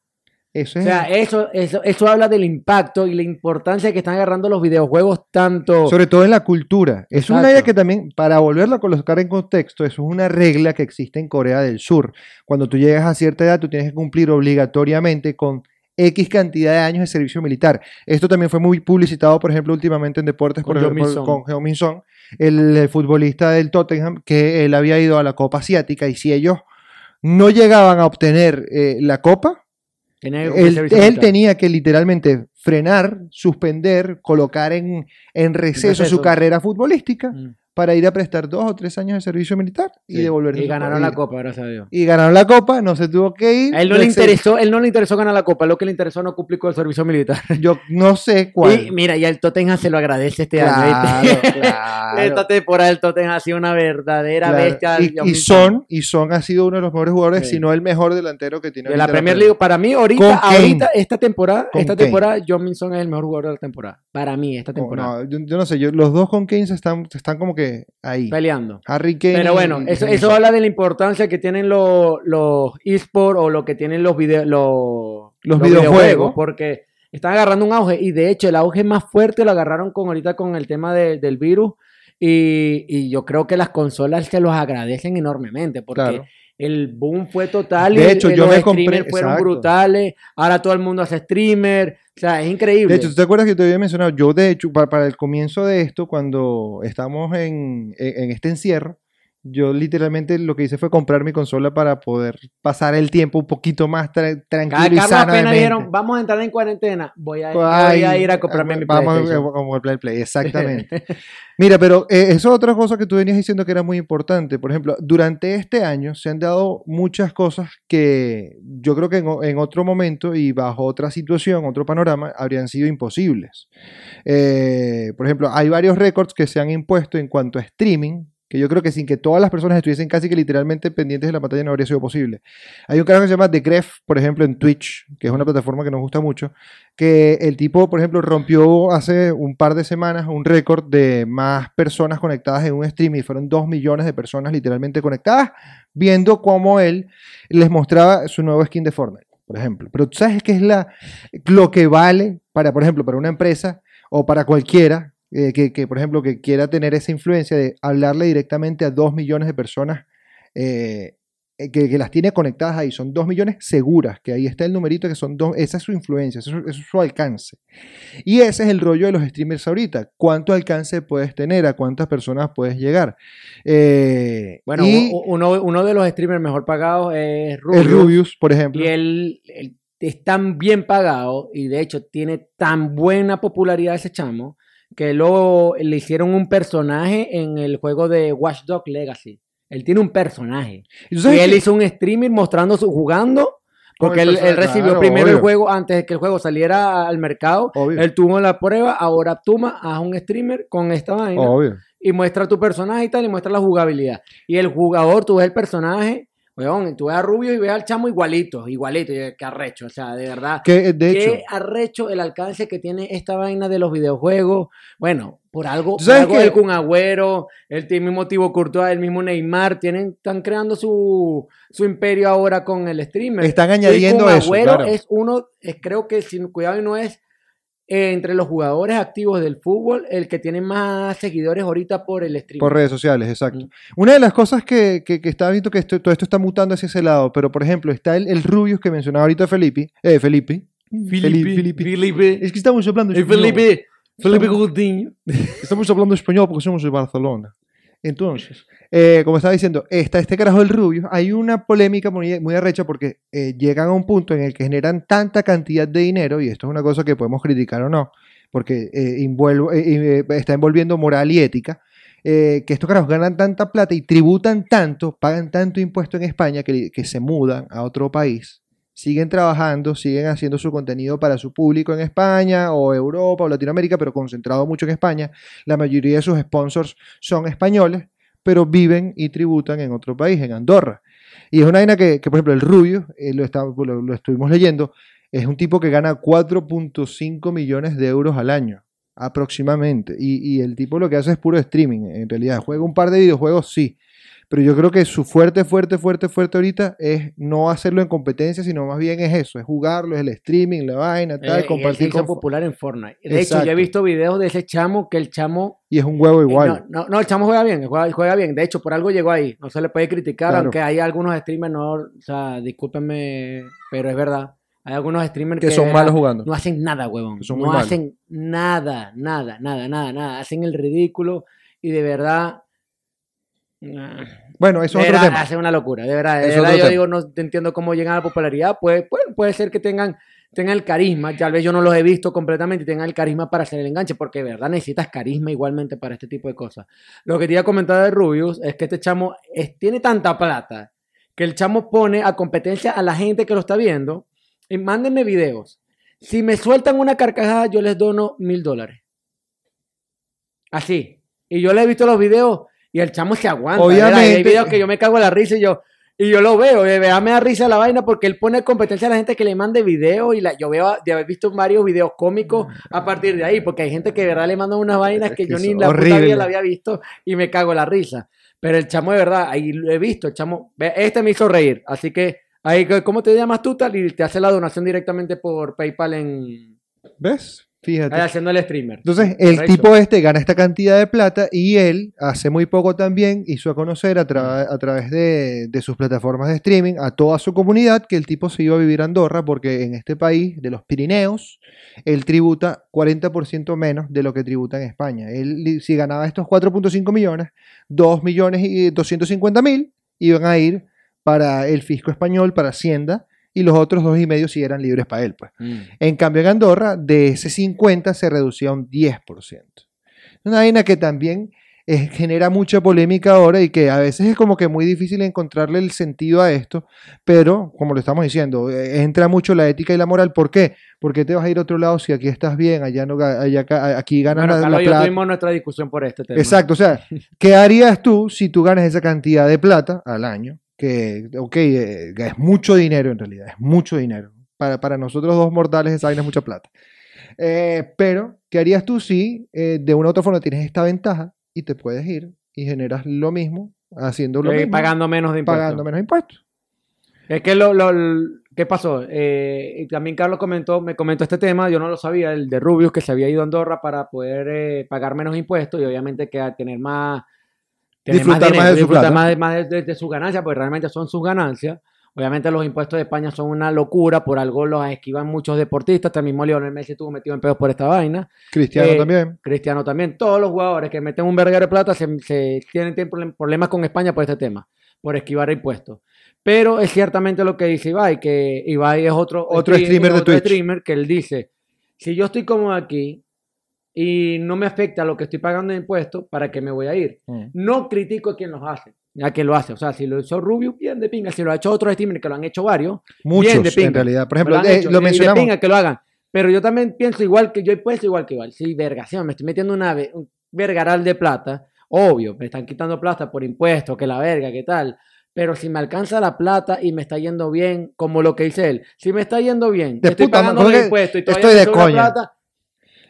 Eso O es. sea, eso, eso, eso habla del impacto y la importancia que están agarrando los videojuegos tanto... Sobre todo en la cultura. Es una idea que también, para volverlo a colocar en contexto, eso es una regla que existe en Corea del Sur. Cuando tú llegas a cierta edad, tú tienes que cumplir obligatoriamente con X cantidad de años de servicio militar. Esto también fue muy publicitado, por ejemplo, últimamente en deportes Con por Heung-min ejemplo, Son. el, futbolista del Tottenham, que él había ido a la Copa Asiática y si ellos no llegaban a obtener eh, la Copa, Cumplir él, tenía que literalmente frenar, suspender, colocar en, en receso, receso. su carrera futbolística Mm. Para ir a prestar dos o tres años de servicio militar y Sí. devolverse. Y ganaron y- la copa, gracias a Dios. Y ganaron la copa, no se tuvo que ir. A él no le interesó, él no le interesó ganar la copa, lo que le interesó no cumplir con el servicio militar. Yo no sé cuál. Y mira, ya el Tottenham se lo agradece este Claro, año. Esta temporada el Tottenham ha sido una verdadera claro. bestia. Y, y. Son, y Son ha sido uno de los mejores jugadores, Sí. si no el mejor delantero que tiene de la Premier League, para mí ahorita, ahorita esta temporada, esta Kane. temporada, John Minson es el mejor jugador de la temporada. Para mí, esta Oh, temporada. no, yo, yo no sé, yo- los dos con Kane están, están como que ahí. Peleando. Harry Kane. Pero bueno, y- eso, habla de la importancia que tienen los, los esports o lo que tienen los, video, los, Los videojuegos. porque están agarrando un auge y de hecho el auge más fuerte lo agarraron con ahorita con el tema de- del virus y, y yo creo que las consolas se los agradecen enormemente porque Claro. El boom fue total De hecho, y yo los me compré- streamers fueron exacto. brutales, ahora todo el mundo hace streamer, o sea, es increíble. De hecho, ¿tú te acuerdas que te había mencionado? Yo, de hecho, para, para el comienzo de esto, cuando estamos en, en- en este encierro, yo literalmente lo que hice fue comprar mi consola para poder pasar el tiempo un poquito más tra- Cada tranquilo y Carlos apenas dijeron, vamos a entrar en cuarentena, voy a, voy Ay, a ir a comprarme mi vamos a- PlayStation. a comprar el Play, exactamente. Mira, pero eh, eso es otra cosa que tú venías diciendo que era muy importante. Por ejemplo, durante este año se han dado muchas cosas que yo creo que en otro momento y bajo otra situación, otro panorama, habrían sido imposibles. Eh, por ejemplo, hay varios récords que se han impuesto en cuanto a streaming, que yo creo que sin que todas las personas estuviesen casi que literalmente pendientes de la pantalla no habría sido posible. Hay un canal que se llama The Gref, por ejemplo, en Twitch, que es una plataforma que nos gusta mucho, que el tipo, por ejemplo, rompió hace un par de semanas un récord de más personas conectadas en un stream y fueron dos millones de personas literalmente conectadas viendo cómo él les mostraba su nuevo skin de Fortnite, por ejemplo. Pero tú sabes qué es lo que vale para, por ejemplo, para una empresa o para cualquiera eh, que, que, por ejemplo, que quiera tener esa influencia de hablarle directamente a dos millones de personas eh, eh, que, que las tiene conectadas ahí. Son dos millones seguras, que ahí está el numerito, que son dos, esa es su influencia, eso, es- su alcance. Y ese es el rollo de los streamers ahorita. ¿Cuánto alcance puedes tener? ¿A cuántas personas puedes llegar? Eh, Bueno, y uno, uno de los streamers mejor pagados es Rubius. el Rubius, por ejemplo. Y él, él es tan bien pagado y de hecho tiene tan buena popularidad ese chamo que luego le hicieron un personaje en el juego de Watch Dogs Legacy. Él tiene un personaje. ¿Y tú él hizo un streaming mostrando su jugando. Porque él, recibió claro, primero el juego antes de que el juego saliera al mercado. Obvio. Él tuvo la prueba, ahora toma, haz un streamer con esta vaina Obvio. y muestra tu personaje y tal, y muestra la jugabilidad. Y el jugador, tú ves el personaje, weón, tú ves a Rubio y ves al chamo igualito, igualito, y qué arrecho, o sea, de verdad. Que, de hecho, Qué arrecho el alcance que tiene esta vaina de los videojuegos. Bueno, por algo, ¿Tú por algo que- el Kun Agüero, el mismo Thibaut Courtois, el mismo Neymar, tienen, están creando su, su imperio ahora con el streamer. están añadiendo Kun eso. Agüero claro. es uno, es- creo que sin cuidado y no es entre los jugadores activos del fútbol el que tiene más seguidores ahorita por el stream. Por redes sociales, exacto. Mm. Una de las cosas que, que, que estaba viendo que esto- todo esto está mutando hacia ese lado, pero por ejemplo, está el, el Rubius que mencionaba ahorita Felipe. Eh, Felipe. Felipe, Felipe. Felipe, Es que estamos hablando Eh, español. Felipe, Felipe Coutinho. Estamos hablando español porque somos de Barcelona. Entonces, eh, como estaba diciendo, está este carajo del Rubio. Hay una polémica muy, muy arrecha porque eh, llegan a un punto en el que generan tanta cantidad de dinero, y esto es una cosa que podemos criticar o no, porque eh, eh, está envolviendo moral y ética, que estos carajos ganan tanta plata y tributan tanto, pagan tanto impuesto en España que se mudan a otro país siguen trabajando, siguen haciendo su contenido para su público en España o Europa o Latinoamérica, pero concentrado mucho en España. La mayoría de sus sponsors son españoles, pero viven y tributan en otro país, en Andorra. Y es una vaina que, por ejemplo, el Rubio, eh, lo, está- lo- lo estuvimos leyendo, es un tipo que gana 4.5 millones de euros al año, aproximadamente. Y, y el tipo lo que hace es puro streaming, en realidad. Juega un par de videojuegos, sí. Pero yo creo que su fuerte, fuerte, fuerte, fuerte ahorita es no hacerlo en competencia, sino más bien es eso, es jugarlo, es el streaming, la vaina, tal, Eh, compartir hizo con... popular en Fortnite. De hecho, yo he visto videos de ese chamo que el chamo Y es un huevo Eh, igual. No, no, no, el chamo juega bien, juega, juega bien. De hecho, por algo llegó ahí. No se le puede criticar, Claro. aunque hay algunos streamers, no, o sea, discúlpenme, pero es verdad. Hay algunos streamers que son de malos jugando. No hacen nada, huevón. Que son no malos. hacen nada, nada, nada, nada, nada. Hacen el ridículo y de verdad. Nah, Bueno, eso es otro tema. hacen una locura, de verdad. De verdad, yo tema. digo, no entiendo cómo llegan a la popularidad. Puede, puede, puede ser que tengan, tengan el carisma, tal vez yo no los he visto completamente y tengan el carisma para hacer el enganche, porque de verdad necesitas carisma igualmente para este tipo de cosas. Lo que te iba a comentar de Rubius es que este chamo es- tiene tanta plata que el chamo pone a competencia a la gente que lo está viendo y mándenme videos. Si me sueltan una carcajada, yo les dono mil dólares. Así. Y yo le he visto los videos y el chamo se aguanta. Obviamente. Hay videos que yo me cago en la risa y yo, y yo lo veo. De verdad me da risa la vaina porque él pone competencia a la gente que le mande videos. Y la, yo veo de haber visto varios videos cómicos a partir de ahí. Porque hay gente que de verdad le manda unas vainas Es que, que yo ni la puta vida la había visto y me cago en la risa. Pero el chamo de verdad, ahí lo he visto. El chamo, este me hizo reír. Así que, ahí, ¿cómo te llamas tú tal? Y te hace la donación directamente por PayPal en. ¿Ves? Fíjate. haciendo el streamer. Entonces, el Correcto. tipo este gana esta cantidad de plata y él hace muy poco también hizo a conocer a, tra- a través de, de sus plataformas de streaming a toda su comunidad que el tipo se iba a vivir a Andorra porque en este país de los Pirineos él tributa 40% menos de lo que tributa en España. Él, si ganaba estos 4.5 millones, 2 millones y 250 mil iban a ir para el fisco español, para Hacienda, y los otros dos y medio sí eran libres para él. Pues. Mm. En cambio, en Andorra, de ese 50 se reducía a un 10%. Una vaina que también eh, genera mucha polémica ahora y que a veces es como que muy difícil encontrarle el sentido a esto, pero como lo estamos diciendo, eh, entra mucho la ética y la moral. ¿Por qué? Porque te vas a ir a otro lado si aquí estás bien, allá no, allá, aquí ganas Bueno, la, la plata. tuvimos nuestra discusión por este tema. Exacto, o sea, ¿qué harías tú si tú ganas esa cantidad de plata al año? Que, ok, eh, es mucho dinero en realidad, es mucho dinero. Para, para nosotros dos mortales esa vaina es mucha plata. Eh, pero, ¿qué harías tú si eh, de una u otra forma tienes esta ventaja y te puedes ir y generas lo mismo, haciendo lo Eh, mismo, pagando menos de impuestos. pagando menos impuestos? Es que lo, lo- ¿qué pasó? Eh, también Carlos comentó, me comentó este tema, yo no lo sabía, el de Rubius, que se había ido a Andorra para poder pagar menos impuestos y obviamente que a tener más... Disfrutar más de su disfrutar plata. más de, más de- de- sus ganancias, porque realmente son sus ganancias. Obviamente los impuestos de España son una locura, por algo los esquivan muchos deportistas, el mismo Lionel Messi estuvo metido en pedos por esta vaina. Cristiano Eh, también. Cristiano también, todos los jugadores que meten un verguero de plata se, se tienen, tienen problem- problemas con España por este tema, por esquivar impuestos. Pero es ciertamente lo que dice Ibai, que Ibai es otro, Otro streamer de otro Twitch. streamer que él dice, si yo estoy cómodo aquí y no me afecta lo que estoy pagando de impuestos, ¿para qué me voy a ir? Mm. No critico a quien los hace, a quien lo hace. O sea, si lo hizo Rubio, bien de pinga. Si lo ha hecho otro streamer, que lo han hecho varios, Muchos, bien de pinga. en realidad. Por ejemplo, han eh, lo y de mencionamos. pinga que lo hagan. Pero yo también pienso igual que yo he puesto igual que igual. Sí, vergación, me estoy metiendo una, un vergaral de plata. Obvio, me están quitando plata por impuestos, que la verga, que tal. Pero si me alcanza la plata y me está yendo bien, como lo que dice él, si me está yendo bien, De estoy puta pagando los impuestos y todavía estoy me de coña. plata,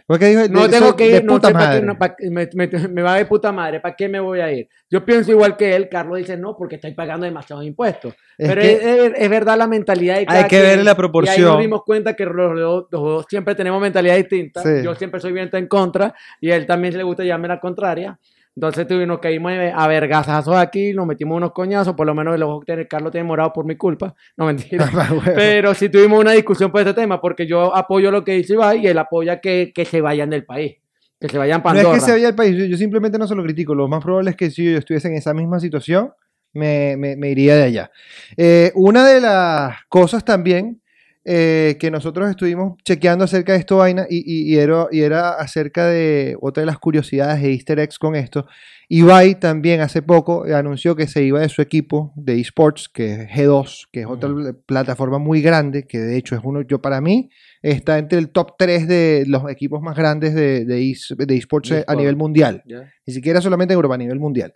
Porque dijo, no tengo que ir, no madre. no, pa- me, me- me va de puta madre, ¿para qué me voy a ir? Yo pienso igual que él, Carlos dice no, porque estoy pagando demasiados impuestos. Es Pero que- es, verdad la mentalidad de cada Hay que ver la Y ahí proporción. nos dimos cuenta que los, dos siempre tenemos mentalidad distinta. Sí. Yo siempre soy viento en contra y a él también le gusta llamarme la contraria. Entonces tuvimos, nos caímos a vergazazos aquí, nos metimos unos coñazos, por lo menos el ojo que Carlos tiene morado por mi culpa. No mentira. Pero sí tuvimos una discusión por este tema, porque yo apoyo lo que dice Ibai y él apoya que, que se vayan del país. Que se vayan para No es que se vaya el país, yo, yo simplemente no se lo critico. Lo más probable es que si yo estuviese en esa misma situación, me, me- me iría de allá. Eh, una de las cosas también eh, que nosotros estuvimos chequeando acerca de esto vaina y, y- y era, y era acerca de otra de las curiosidades de Easter eggs con esto. Ibai también hace poco anunció que se iba de su equipo de esports, que es G2, que es otra plataforma muy grande, que de hecho es uno, yo para mí, está entre el top 3 de los equipos más grandes de, de, es- de esports a nivel mundial. Ya. Ni siquiera solamente en Europa, a nivel mundial.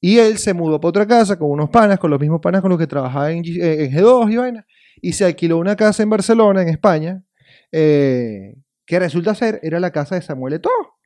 Y él se mudó para otra casa con unos panas, con los mismos panas con los que trabajaba en, eh, en G2 y vaina. Y se alquiló una casa en Barcelona, en España, eh, que resulta ser, era la casa de Samuel Eto'o,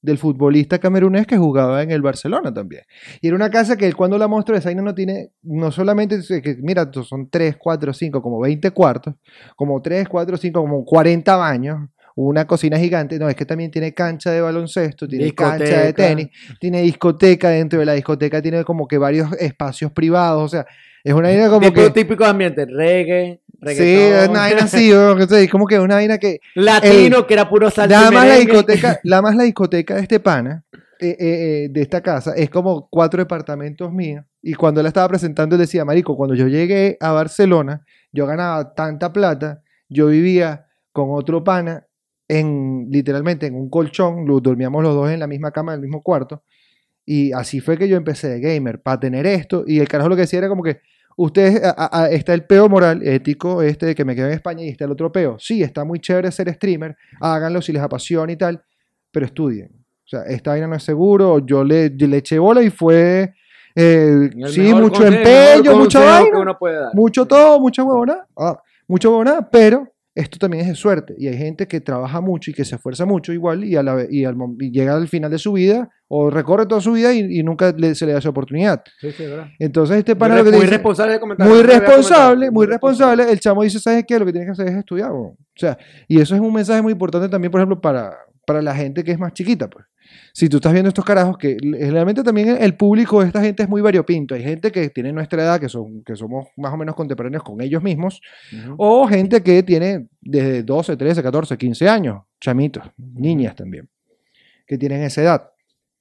del futbolista camerunés que jugaba en el Barcelona también. Y era una casa que él cuando la mostró, esa no tiene, no solamente, que, mira, son 3, 4, 5, como 20 cuartos, como 3, 4, 5, como 40 baños, una cocina gigante, no, es que también tiene cancha de baloncesto, tiene cancha de tenis, tiene discoteca, dentro de la discoteca tiene como que varios espacios privados, o sea, es una vaina como Tipo que... típico ambiente, reggae, Sí, reggaetón, es una vaina así, es como que una vaina que... latino, que era puro salsa y más la discoteca, la más la discoteca de este pana, eh, eh, eh, de esta casa, es como cuatro departamentos míos. Y cuando él la estaba presentando, él decía, Marico, cuando yo llegué a Barcelona, yo ganaba tanta plata, yo vivía con otro pana en, literalmente, en un colchón, lo- dormíamos los dos en la misma cama, en el mismo cuarto. Y así fue que yo empecé de gamer, para tener esto. Y el carajo lo que decía era como que, ustedes, a- a- a- está el peo moral, ético, este de que me quedo en España y está el otro peo. Sí, está muy chévere ser streamer, háganlo si les apasiona y tal, pero estudien. O sea, esta vaina no es seguro. Yo le, yo le eché bola y fue, eh, sí, mucho consejo, empeño, mucha vaina mucho todo, mucha huevona, ah, mucha huevona, pero esto también es de suerte. Y hay gente que trabaja mucho y que se esfuerza mucho igual y, a la, y, al y llega al final de su vida o recorre toda su vida y, y nunca le- se le da esa oportunidad. Sí, sí, verdad. Entonces este Muy, pana re- lo que muy dice- responsable de comentar. muy responsable, muy responsable. El chamo dice, ¿sabes qué? Lo que tienes que hacer es estudiar. weón". O sea, y eso es un mensaje muy importante también, por ejemplo, para, para la gente que es más chiquita, pues. Si tú estás viendo estos carajos, que l- realmente también el público de esta gente es muy variopinto. Hay gente que tiene nuestra edad, que, son, que somos más o menos contemporáneos con ellos mismos, o gente que tiene desde 12, 13, 14, 15 años, chamitos, niñas también, que tienen esa edad.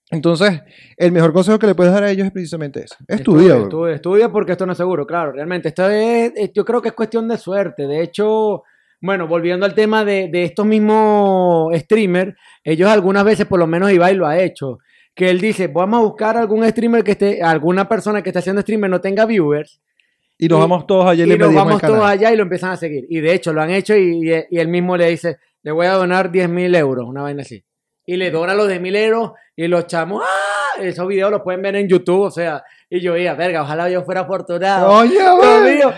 Entonces, el mejor consejo que le puedes dar a ellos es precisamente eso. Estudia. Estudia, estudia porque esto no es seguro, claro, realmente. Esto es, es- yo creo que es cuestión de suerte. De hecho, bueno, volviendo al tema de, de estos mismos streamers, ellos algunas veces, por lo menos Ibai lo ha hecho, que él dice, vamos a buscar algún streamer que esté, alguna persona que esté haciendo streamer no tenga viewers, Y nos Y- vamos todos allá y, y le nos vamos todos allá y lo empiezan a seguir. Y de hecho lo han hecho y él mismo le dice, le voy a donar 10 mil euros, una vaina así. Y le dona los 10 mil euros y los chamos, ¡ah! Esos videos los pueden ver en YouTube, o sea, y yo veía, verga, ojalá yo fuera afortunado. Oye, mío,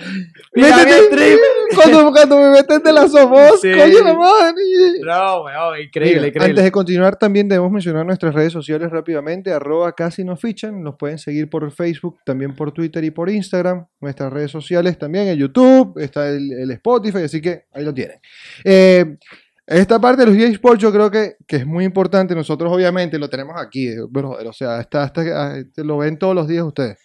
mira mi stream. cuando, cuando me metes de la Somos, Sí. coño la madre. No, weón, increíble, Mira, increíble. Antes de continuar, también debemos mencionar nuestras redes sociales rápidamente. Arroba casi nos fichan. Nos pueden seguir por Facebook, también por Twitter y por Instagram. Nuestras redes sociales también en YouTube. Está el, el Spotify, así que ahí lo tienen. Eh, esta parte de los eSports yo creo que, que es muy importante. Nosotros obviamente lo tenemos aquí, brother. O sea, está, está- ah, lo ven todos los días ustedes.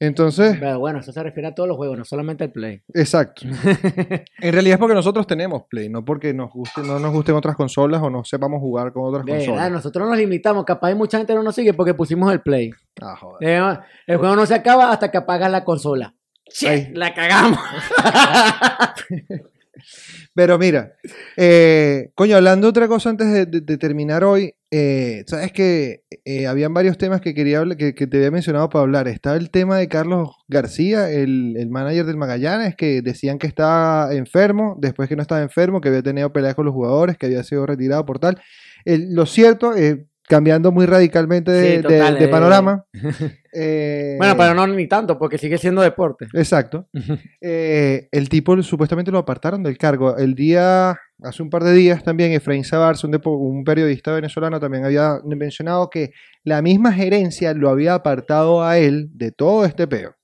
Entonces, Pero bueno, eso se refiere a todos los juegos, no solamente al Play. exacto. En realidad es porque nosotros tenemos Play, no porque nos guste, no nos gusten otras consolas o no sepamos jugar con otras De verdad, consolas. nosotros nos limitamos, capaz hay mucha gente no nos sigue porque pusimos el Play. Ah, joder. Eh, El juego no se acaba hasta que apagas la consola. Che, la cagamos. Pero mira, eh, coño, hablando otra cosa antes de, terminar hoy, eh, sabes que eh, habían varios temas que quería hablar, que, que te había mencionado para hablar. Estaba el tema de Carlos García, el, el manager del Magallanes, que decían que estaba enfermo, después que no estaba enfermo, que había tenido peleas con los jugadores, que había sido retirado por tal. El- lo cierto, eh, cambiando muy radicalmente de, Sí, de- total, de eh. panorama. eh, Bueno, pero no ni tanto, porque sigue siendo deporte. Exacto. Eh, el tipo supuestamente lo apartaron del cargo. El día, hace un par de días también, Efraín Sabarz, un, un periodista venezolano, también había mencionado que la misma gerencia lo había apartado a él de todo este peo.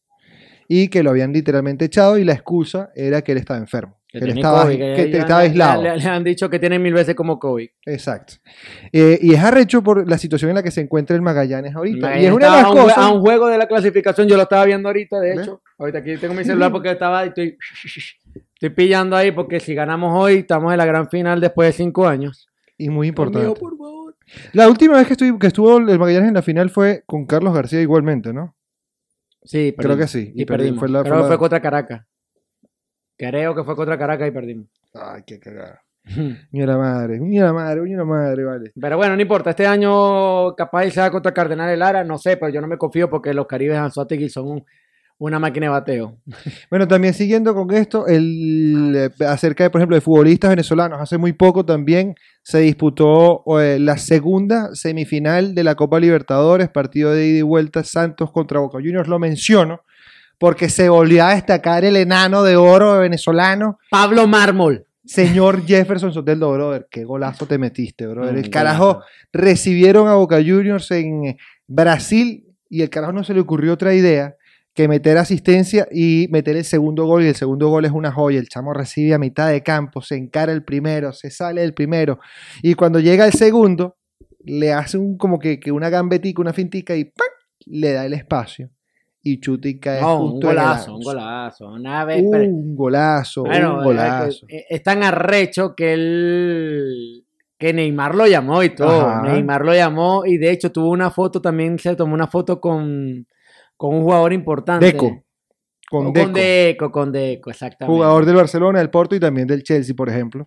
Y que lo habían literalmente echado y la excusa era que él estaba enfermo. Que, estaba, COVID, que estaba aislado. Le, le han dicho que tiene mil veces como COVID. Exacto. Eh, y es arrecho por la situación en la que se encuentra el Magallanes ahorita. y es una de las a un, cosas... a un juego de la clasificación, yo lo estaba viendo ahorita, de ¿Ves? hecho. Ahorita aquí tengo mi celular porque estaba estoy, estoy pillando ahí porque si ganamos hoy, estamos en la gran final después de cinco años. Y muy importante. Amigo, por favor. La última vez que, estuvo el Magallanes en la final fue con Carlos García igualmente, ¿no? Sí, Creo perdimos. que sí. Y, perdimos. fue la- Creo fue la- fue contra Caracas. Creo que fue contra Caracas y perdimos. Ay, qué cagada. Ni la madre, ni la madre, ni la madre, vale. Pero bueno, no importa. Este año capaz sea contra Cardenal de Lara, no sé, pero yo no me confío porque los Caribes Anzuategui son un- una máquina de bateo. Bueno, también siguiendo con esto, el, eh, acerca de, por ejemplo, de futbolistas venezolanos, hace muy poco también se disputó eh, la segunda semifinal de la Copa Libertadores, partido de ida y vuelta Santos contra Boca Juniors, lo menciono porque se volvió a destacar el enano de oro venezolano, Pablo Mármol. señor Jefferson Soteldo, brother, qué golazo te metiste, brother. Un El carajo recibieron a Boca Juniors en Brasil y el carajo no se le ocurrió otra idea que meter asistencia y meter el segundo gol. Y el segundo gol es una joya. El chamo recibe a mitad de campo, se encara el primero, se sale el primero. Y cuando llega el segundo, le hace un, como que, que una gambetica, una fintica y ¡pac! le da el espacio. Y chuta y cae No, un justo golazo, un golazo. Una vez, pero- Un golazo, Bueno, un golazo. eh, es tan arrecho que él que Neymar lo llamó y todo. Ajá. Neymar lo llamó y de hecho tuvo una foto también, se tomó una foto con, con un jugador importante. Deco. Con Con Deco. Deco, con Deco, exactamente. Jugador del Barcelona, del Porto y también del Chelsea, por ejemplo.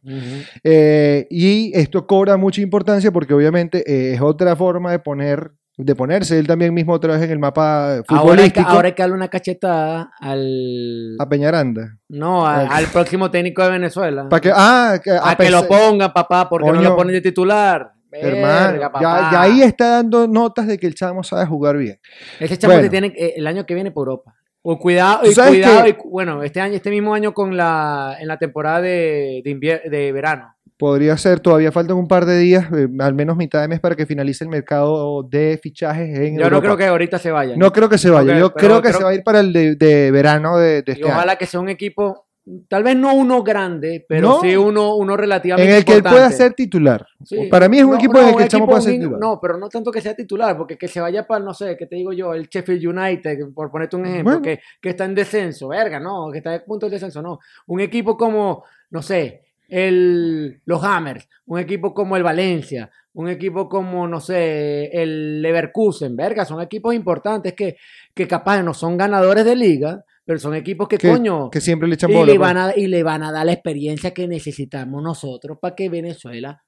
Eh, y esto cobra mucha importancia porque obviamente eh, es otra forma de poner, de ponerse él también mismo otra vez en el mapa Ahora hay, que, futbolístico ahora hay que darle una cachetada al a Peñaranda. no al, próximo técnico de Venezuela. Para que, ah, a a que lo pesar- ponga, papá, porque no lo ponen de titular. Hermano, Verga, ya, ahí está dando notas de que el chamo sabe jugar bien. Ese chamo Bueno. que tiene eh, el año que viene por Europa. O cuidado, ¿Tú y cuidado, y bueno, este año, este mismo año con la, en la temporada de, de, de verano. Podría ser, todavía faltan un par de días, eh, al menos mitad de mes para que finalice el mercado de fichajes en Yo no creo que ahorita se vaya. No creo que se vaya. Yo creo que creo- se va a ir para el de, de verano de, de Y este año. ojalá que sea un equipo, tal vez no uno grande, pero No. sí uno, uno relativamente En el que él pueda ser titular. Sí. Para mí es un No, equipo no, en el que el chamo pueda ser titular. No, pero no tanto que sea titular, porque que se vaya para, no sé, ¿qué te digo yo? El Sheffield United, por ponerte un ejemplo, Bueno. que, que está en descenso, verga, no, que está en punto de descenso, no. Un equipo como, no sé, el, los Hammers, un equipo como el Valencia, un equipo como, no sé, el Leverkusen, verga, son equipos importantes que, que capaz no son ganadores de liga, pero son equipos que, que, coño, que siempre le echan y bola. le, pues. van a, y le van a dar la experiencia que necesitamos nosotros para que Venezuela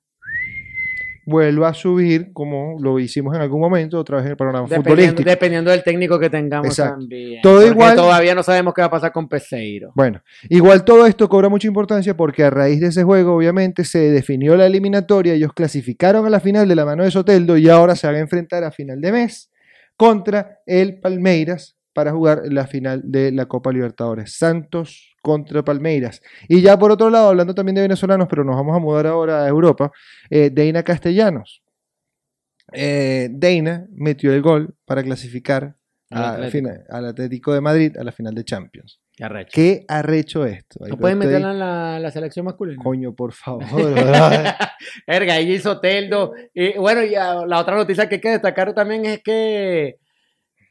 vuelva a subir como lo hicimos en algún momento otra vez en el programa Dependiendo, futbolístico. dependiendo del técnico que tengamos Exacto. también. Todo Porque igual- Todavía no sabemos qué va a pasar con Peseiro. Bueno, igual todo esto cobra mucha importancia porque a raíz de ese juego obviamente se definió la eliminatoria, ellos clasificaron a la final de la mano de Soteldo y ahora se van a enfrentar a final de mes contra el Palmeiras para jugar la final de la Copa Libertadores. Santos contra Palmeiras. Y ya por otro lado, hablando también de venezolanos, pero nos vamos a mudar ahora a Europa, eh, Deina Castellanos. Eh, Deina metió el gol para clasificar Al a- Atlético. fina- al Atlético de Madrid a la final de Champions. Qué arrecho. Qué arrecho esto. Ahí ¿No pueden meterla en la, la selección masculina? Coño, por favor. Verga, ahí hizo Teldo. Y bueno, y ah, la otra noticia que hay que destacar también es que,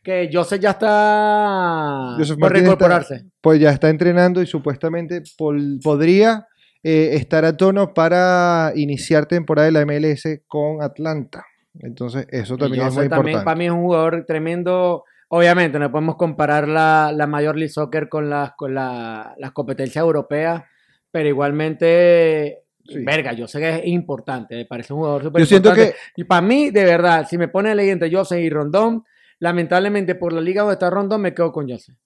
que Joseph ya está Joseph por está- reincorporarse. pues ya está entrenando y supuestamente pol- podría eh, estar a tono para iniciar temporada de la MLS con Atlanta. Entonces, eso también es muy también importante. para mí es un jugador tremendo. Obviamente, no podemos comparar la, la Major League Soccer con, las con la- las competencias europeas, pero igualmente, Sí. verga, yo sé que es importante, me parece un jugador súper importante. que Y para mí, de verdad, si me pone elegir entre Joseph y Rondón, lamentablemente por la liga donde está Rondón, me quedo con Joseph.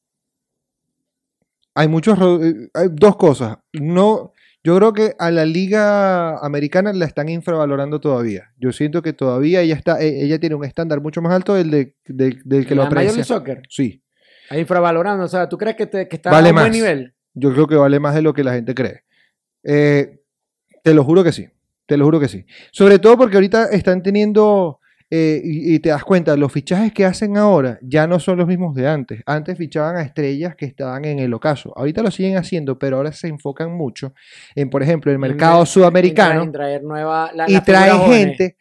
hay muchos eh, hay dos cosas. No, yo creo que a la liga americana la están infravalorando todavía. Yo siento que todavía ella está, eh, ella tiene un estándar mucho más alto del, de- del- del que lo la Major League aprecia. Soccer, Sí, ahí infravalorando, o sea, ¿tú crees que, te- que está Vale a un buen nivel? yo creo que vale más de lo que la gente cree. Eh, te lo juro que sí, te lo juro que sí. Sobre todo porque ahorita están teniendo, eh, y, y te das cuenta, los fichajes que hacen ahora ya no son los mismos de antes. Antes fichaban a estrellas que estaban en el ocaso. Ahorita lo siguen haciendo, pero ahora se enfocan mucho en, por ejemplo, el mercado en sudamericano traer- en traer nueva, la- y las traen gente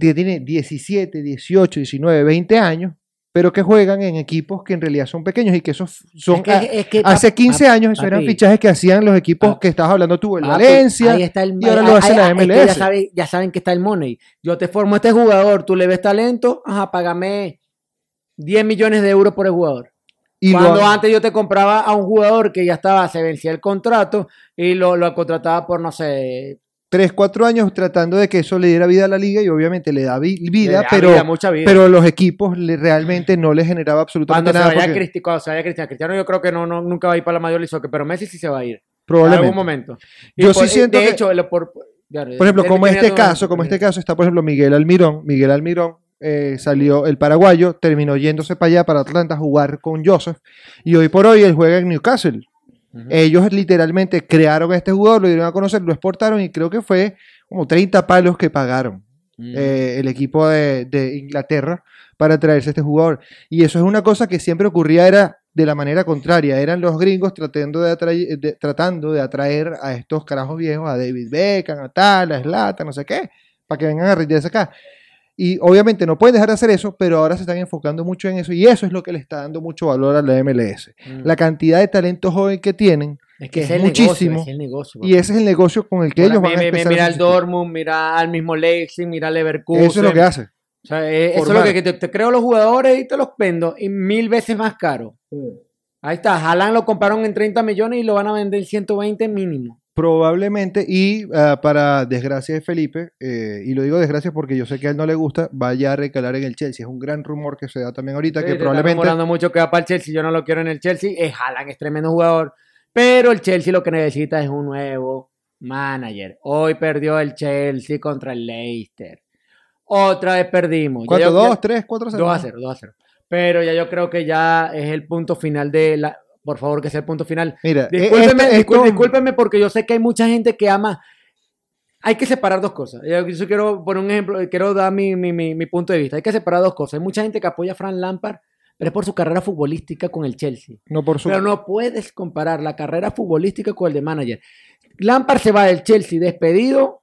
que tiene 17, 18, 19, 20 años, pero que juegan en equipos que en realidad son pequeños y que esos son... Es que- a- es que, Hace pap- 15 pap- años esos eran papi, fichajes que hacían los equipos Papi. que estabas hablando tú, el papi, Valencia. ahí está el, y ahora ahí- lo hace la es que MLS. ya, sabe- ya saben que está el money. Yo te formo a este jugador, tú le ves talento, ajá, págame 10 millones de euros por el jugador. Y Cuando antes yo te compraba a un jugador que ya estaba, se vencía el contrato y lo, lo contrataba por, no sé, tres, cuatro años tratando de que eso le diera vida a la liga y obviamente le da vi- vida, le da pero, vida, mucha vida. pero los equipos le- realmente no le generaba absolutamente cuando se nada. vaya porque Cristi- cuando se vaya Cristiano, Cristiano yo creo que no, no, nunca va a ir para la mayor Soccer, pero Messi sí se va a ir. En probablemente. algún momento. Y Yo por- sí siento De que- hecho, lo- por, ya, Por ejemplo, como este caso, como este caso está, por ejemplo, Miguel Almirón. Miguel Almirón eh, salió el paraguayo, terminó yéndose para allá, para Atlanta, a jugar con Joseph. Y hoy por hoy él juega en Newcastle. Ellos literalmente crearon a este jugador, lo dieron a conocer, lo exportaron y creo que fue como 30 palos que pagaron Mm. eh, el equipo de, de Inglaterra para traerse a este jugador. Y eso es una cosa que siempre ocurría, era de la manera contraria. Eran los gringos tratando de, tratando de atraer a estos carajos viejos, a David Beckham, a tal, a Zlatan, no sé qué, para que vengan a retirarse acá. Y obviamente no pueden dejar de hacer eso, pero ahora se están enfocando mucho en eso y eso es lo que le está dando mucho valor a la MLS. Mm. La cantidad de talento joven que tienen es que es muchísimo, Negocio, es el negocio, y ese es el negocio con el que Ahora, ellos van a empezar. a Mira al. Dortmund, mira al mismo Leipzig, mira al Leverkusen. Eso es lo que hace. O sea, eh, eso es lo que, que te, te creo los jugadores y te los vendo y mil veces más caro. Ahí está, Haaland lo compraron en 30 millones y lo van a vender en 120 mínimo. Probablemente, y ah, para desgracia de Felipe, eh, y lo digo desgracia porque yo sé que a él no le gusta, vaya a recalar en el Chelsea. Es un gran rumor que se da también ahorita, Sí, que te está probablemente... rumorando mucho que va para el Chelsea, yo no lo quiero en el Chelsea. Es Haaland, es tremendo jugador. Pero el Chelsea lo que necesita es un nuevo manager. Hoy perdió el Chelsea contra el Leicester. Otra vez perdimos. ¿Cuánto? yo- ¿Dos, ya- tres, cuatro? 2 a 0, 2 a 0. Pero ya yo creo que ya es el punto final de la. Por favor, que sea el punto final. Mira, Discúlpeme, esto- discul- esto- discúlpeme porque yo sé que hay mucha gente que ama. Hay que separar dos cosas. Yo, yo quiero poner un ejemplo, quiero dar mi, mi- mi- mi punto de vista. Hay que separar dos cosas. Hay mucha gente que apoya a Fran Lampard, pero es por su carrera futbolística con el Chelsea. no por su... Pero no puedes comparar la carrera futbolística con el de manager. Lampard se va del Chelsea despedido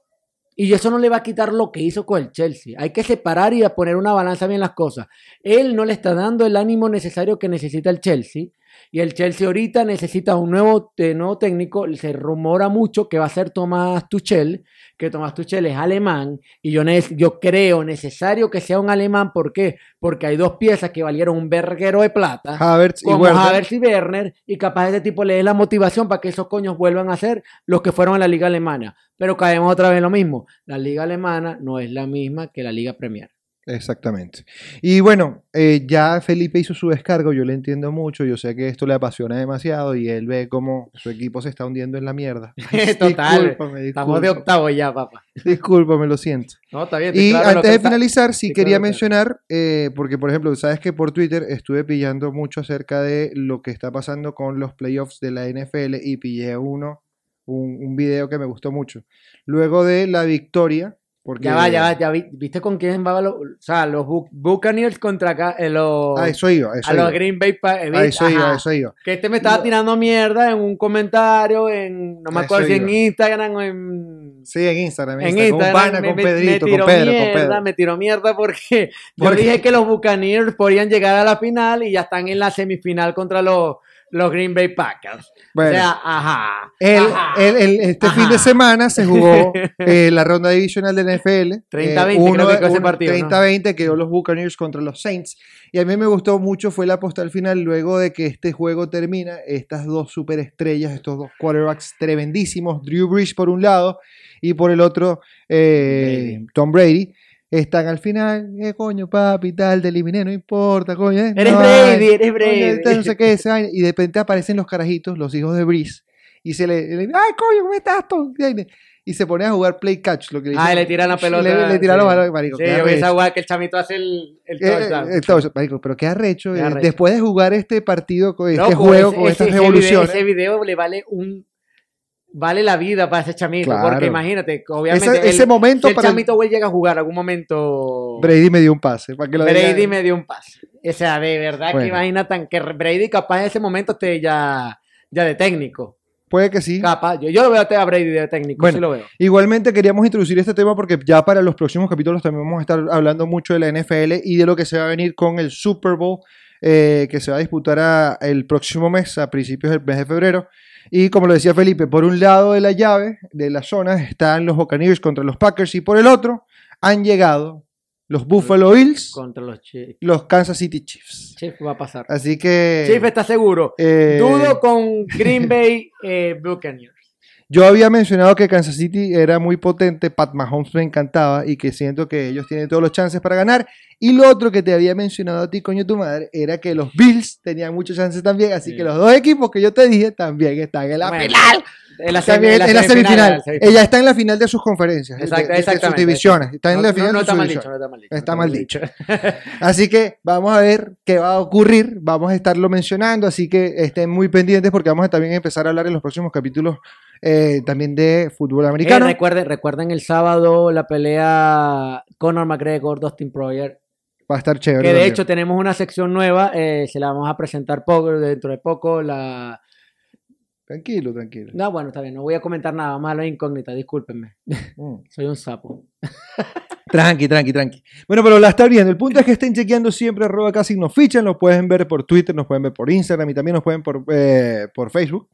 y eso no le va a quitar lo que hizo con el Chelsea. Hay que separar y poner una balanza bien las cosas. Él no le está dando el ánimo necesario que necesita el Chelsea. Y el Chelsea ahorita necesita un nuevo, eh, nuevo técnico. Se rumora mucho que va a ser Tomás Tuchel, que Tomás Tuchel es alemán. Y yo, yo creo necesario que sea un alemán. ¿Por qué? Porque hay dos piezas que valieron un verguero de plata Havertz y Werner. Havertz y Werner, y capaz ese tipo le dé la motivación para que esos coños vuelvan a ser los que fueron a la liga alemana. Pero caemos otra vez en lo mismo. La liga alemana no es la misma que la liga Premier. Exactamente. Y bueno, eh, ya Felipe hizo su descargo, yo le entiendo mucho, yo sé que esto le apasiona demasiado y él ve cómo su equipo se está hundiendo en la mierda. Total. Discúlpame, Estamos de octavo ya, papá. discúlpame, lo siento. No, está bien. Y claro, antes de finalizar, sí quería claro. mencionar, eh, porque por ejemplo, sabes que por Twitter estuve pillando mucho acerca de lo que está pasando con los playoffs de la NFL y pillé uno, un, un video que me gustó mucho. Luego de la victoria, porque... Ya va, ya va, ya vi- ¿Viste con quién va? Los, o sea, los Bu- Buccaneers contra acá, eh, los, A eso iba, eso a los iba. Green Bay Pa- eh, A eso iba, ajá. a eso iba. Que este me estaba tirando mierda en un comentario, en no me A acuerdo si en iba. Instagram o en Sí, en Instagram, en Instagram, con pana, me, con Pedrito, me con tiró Pedro, con mierda, Pedro. me tiró mierda porque yo ¿Por qué? dije que los Buccaneers podían llegar a la final y ya están en la semifinal contra los, los Green Bay Packers. Bueno, O sea, ajá. el- ajá. el- el- este Ajá. fin de semana se jugó eh, la ronda divisional de NFL. 30-20 eh, uno creo que de- quedó ese uno- partido, ¿no? 30-20 quedó los Buccaneers contra los Saints. Y a mí me gustó mucho fue la posta al final, luego de que este juego termina, estas dos superestrellas, estos dos quarterbacks tremendísimos, Drew Brees por un lado y por el otro eh. Tom Brady. Están al final, eh, coño, papi, tal, te eliminé, no importa, coño. eh, Eres no, Brady, eres Coño, Brady. tal, no sé qué, esa y de repente aparecen los carajitos, los hijos de Breeze, y se le, le- ay, coño, ¿cómo estás tú? Y se pone a jugar play catch, lo que le Ah, le tiran la pelota. Le, le tiran sí. los balones, marico. Sí, esa guay que el chamito hace el, el Eh, touchdown. eh, touchdown, marico, pero qué arrecho, Qué eh, arrecho. después de jugar este partido, este juego, ese- con ese- estas ese video- revoluciones, Ese video le vale un. Vale la vida para ese chamito. Claro. Porque imagínate, obviamente. ese, el- momento si el para el- chamito güey llega a jugar algún momento. Brady me dio un pase, para que lo Brady diga. me dio un pase. O sea, de verdad Bueno. que imagina tan que Brady capaz en ese momento esté ya, ya de técnico. Puede que sí. Capaz. Yo, yo lo veo a Brady de técnico, Bueno. sí lo veo. Igualmente queríamos introducir este tema porque ya para los próximos capítulos también vamos a estar hablando mucho de la NFL y de lo que se va a venir con el Super Bowl eh, que se va a disputar a- el próximo mes, a principios del mes de febrero. Y como lo decía Felipe, por un lado de la llave, de la zona, están los Buccaneers contra los Packers y por el otro han llegado los Buffalo Bills, Contra los Chiefs. los Kansas City Chiefs. Chiefs va a pasar. Así que Chiefs está seguro. eh, Dudo con Green Bay eh, Buccaneers. Yo había mencionado que Kansas City era muy potente, Pat Mahomes me encantaba y que siento que ellos tienen todos los chances para ganar. Y lo otro que te había mencionado a ti, coño tu madre, era que los Bills tenían muchos chances también. Así Sí. que los dos equipos que yo te dije también están en la Bueno, final. En la, semi- en la semifinal. en la semifinal. Ella está en la final de sus conferencias, de- Exacto, de, de sus divisiones. Está en No- la no- final no de está sus mal divisiones. dicho, no está mal dicho. Está no mal dicho. Así que vamos a ver qué va a ocurrir. Vamos a estarlo mencionando. Así que estén muy pendientes porque vamos a también empezar a hablar en los próximos capítulos eh, también de fútbol Eh, americano. recuerden, recuerden el sábado la pelea Conor McGregor, Dustin Poirier. va a estar chévere. Que de también. hecho tenemos una sección nueva, eh, se la vamos a presentar poco, dentro de poco. La... Tranquilo, tranquilo. No, bueno, está bien, no voy a comentar nada, a la incógnita, discúlpenme. Mm. Soy un sapo. Tranqui, tranqui, tranqui. Bueno, pero la está viendo. El punto es que estén chequeando siempre arroba casi nos fichan. Nos pueden ver por Twitter, nos pueden ver por Instagram y también nos pueden por, eh, por Facebook.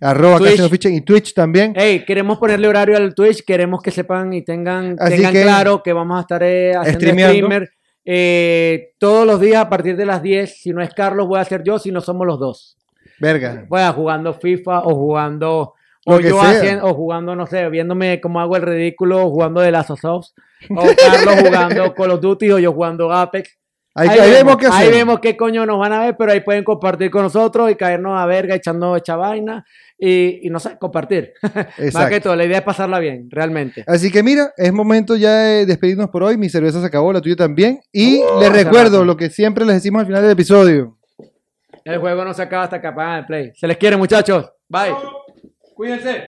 Arroba Twitch. casi nos fichan y Twitch también. Hey, queremos ponerle horario al Twitch, queremos que sepan y tengan, Así tengan que- claro que vamos a estar eh, haciendo Streameando. streamer eh, todos los días a partir de las 10. Si no es Carlos, voy a ser yo, si no somos los dos. Verga. Bueno, jugando FIFA o jugando. O yo haciendo, o jugando, no sé, viéndome cómo hago el ridículo jugando de las Us. O Carlos jugando Call of Duty o yo jugando Apex. Ahí, ahí vemos qué ahí vemos qué coño nos van a ver, pero ahí pueden compartir con nosotros y caernos a verga echando esta vaina y, y no sé, compartir. Más que todo, la idea es pasarla bien, realmente. Así que mira, es momento ya de despedirnos por hoy. Mi cerveza se acabó, la tuya también. Y Uh, les recuerdo lo que siempre les decimos al final del episodio. El juego no se acaba hasta que apagan el play. Se les quiere, muchachos. Bye. Cuídense.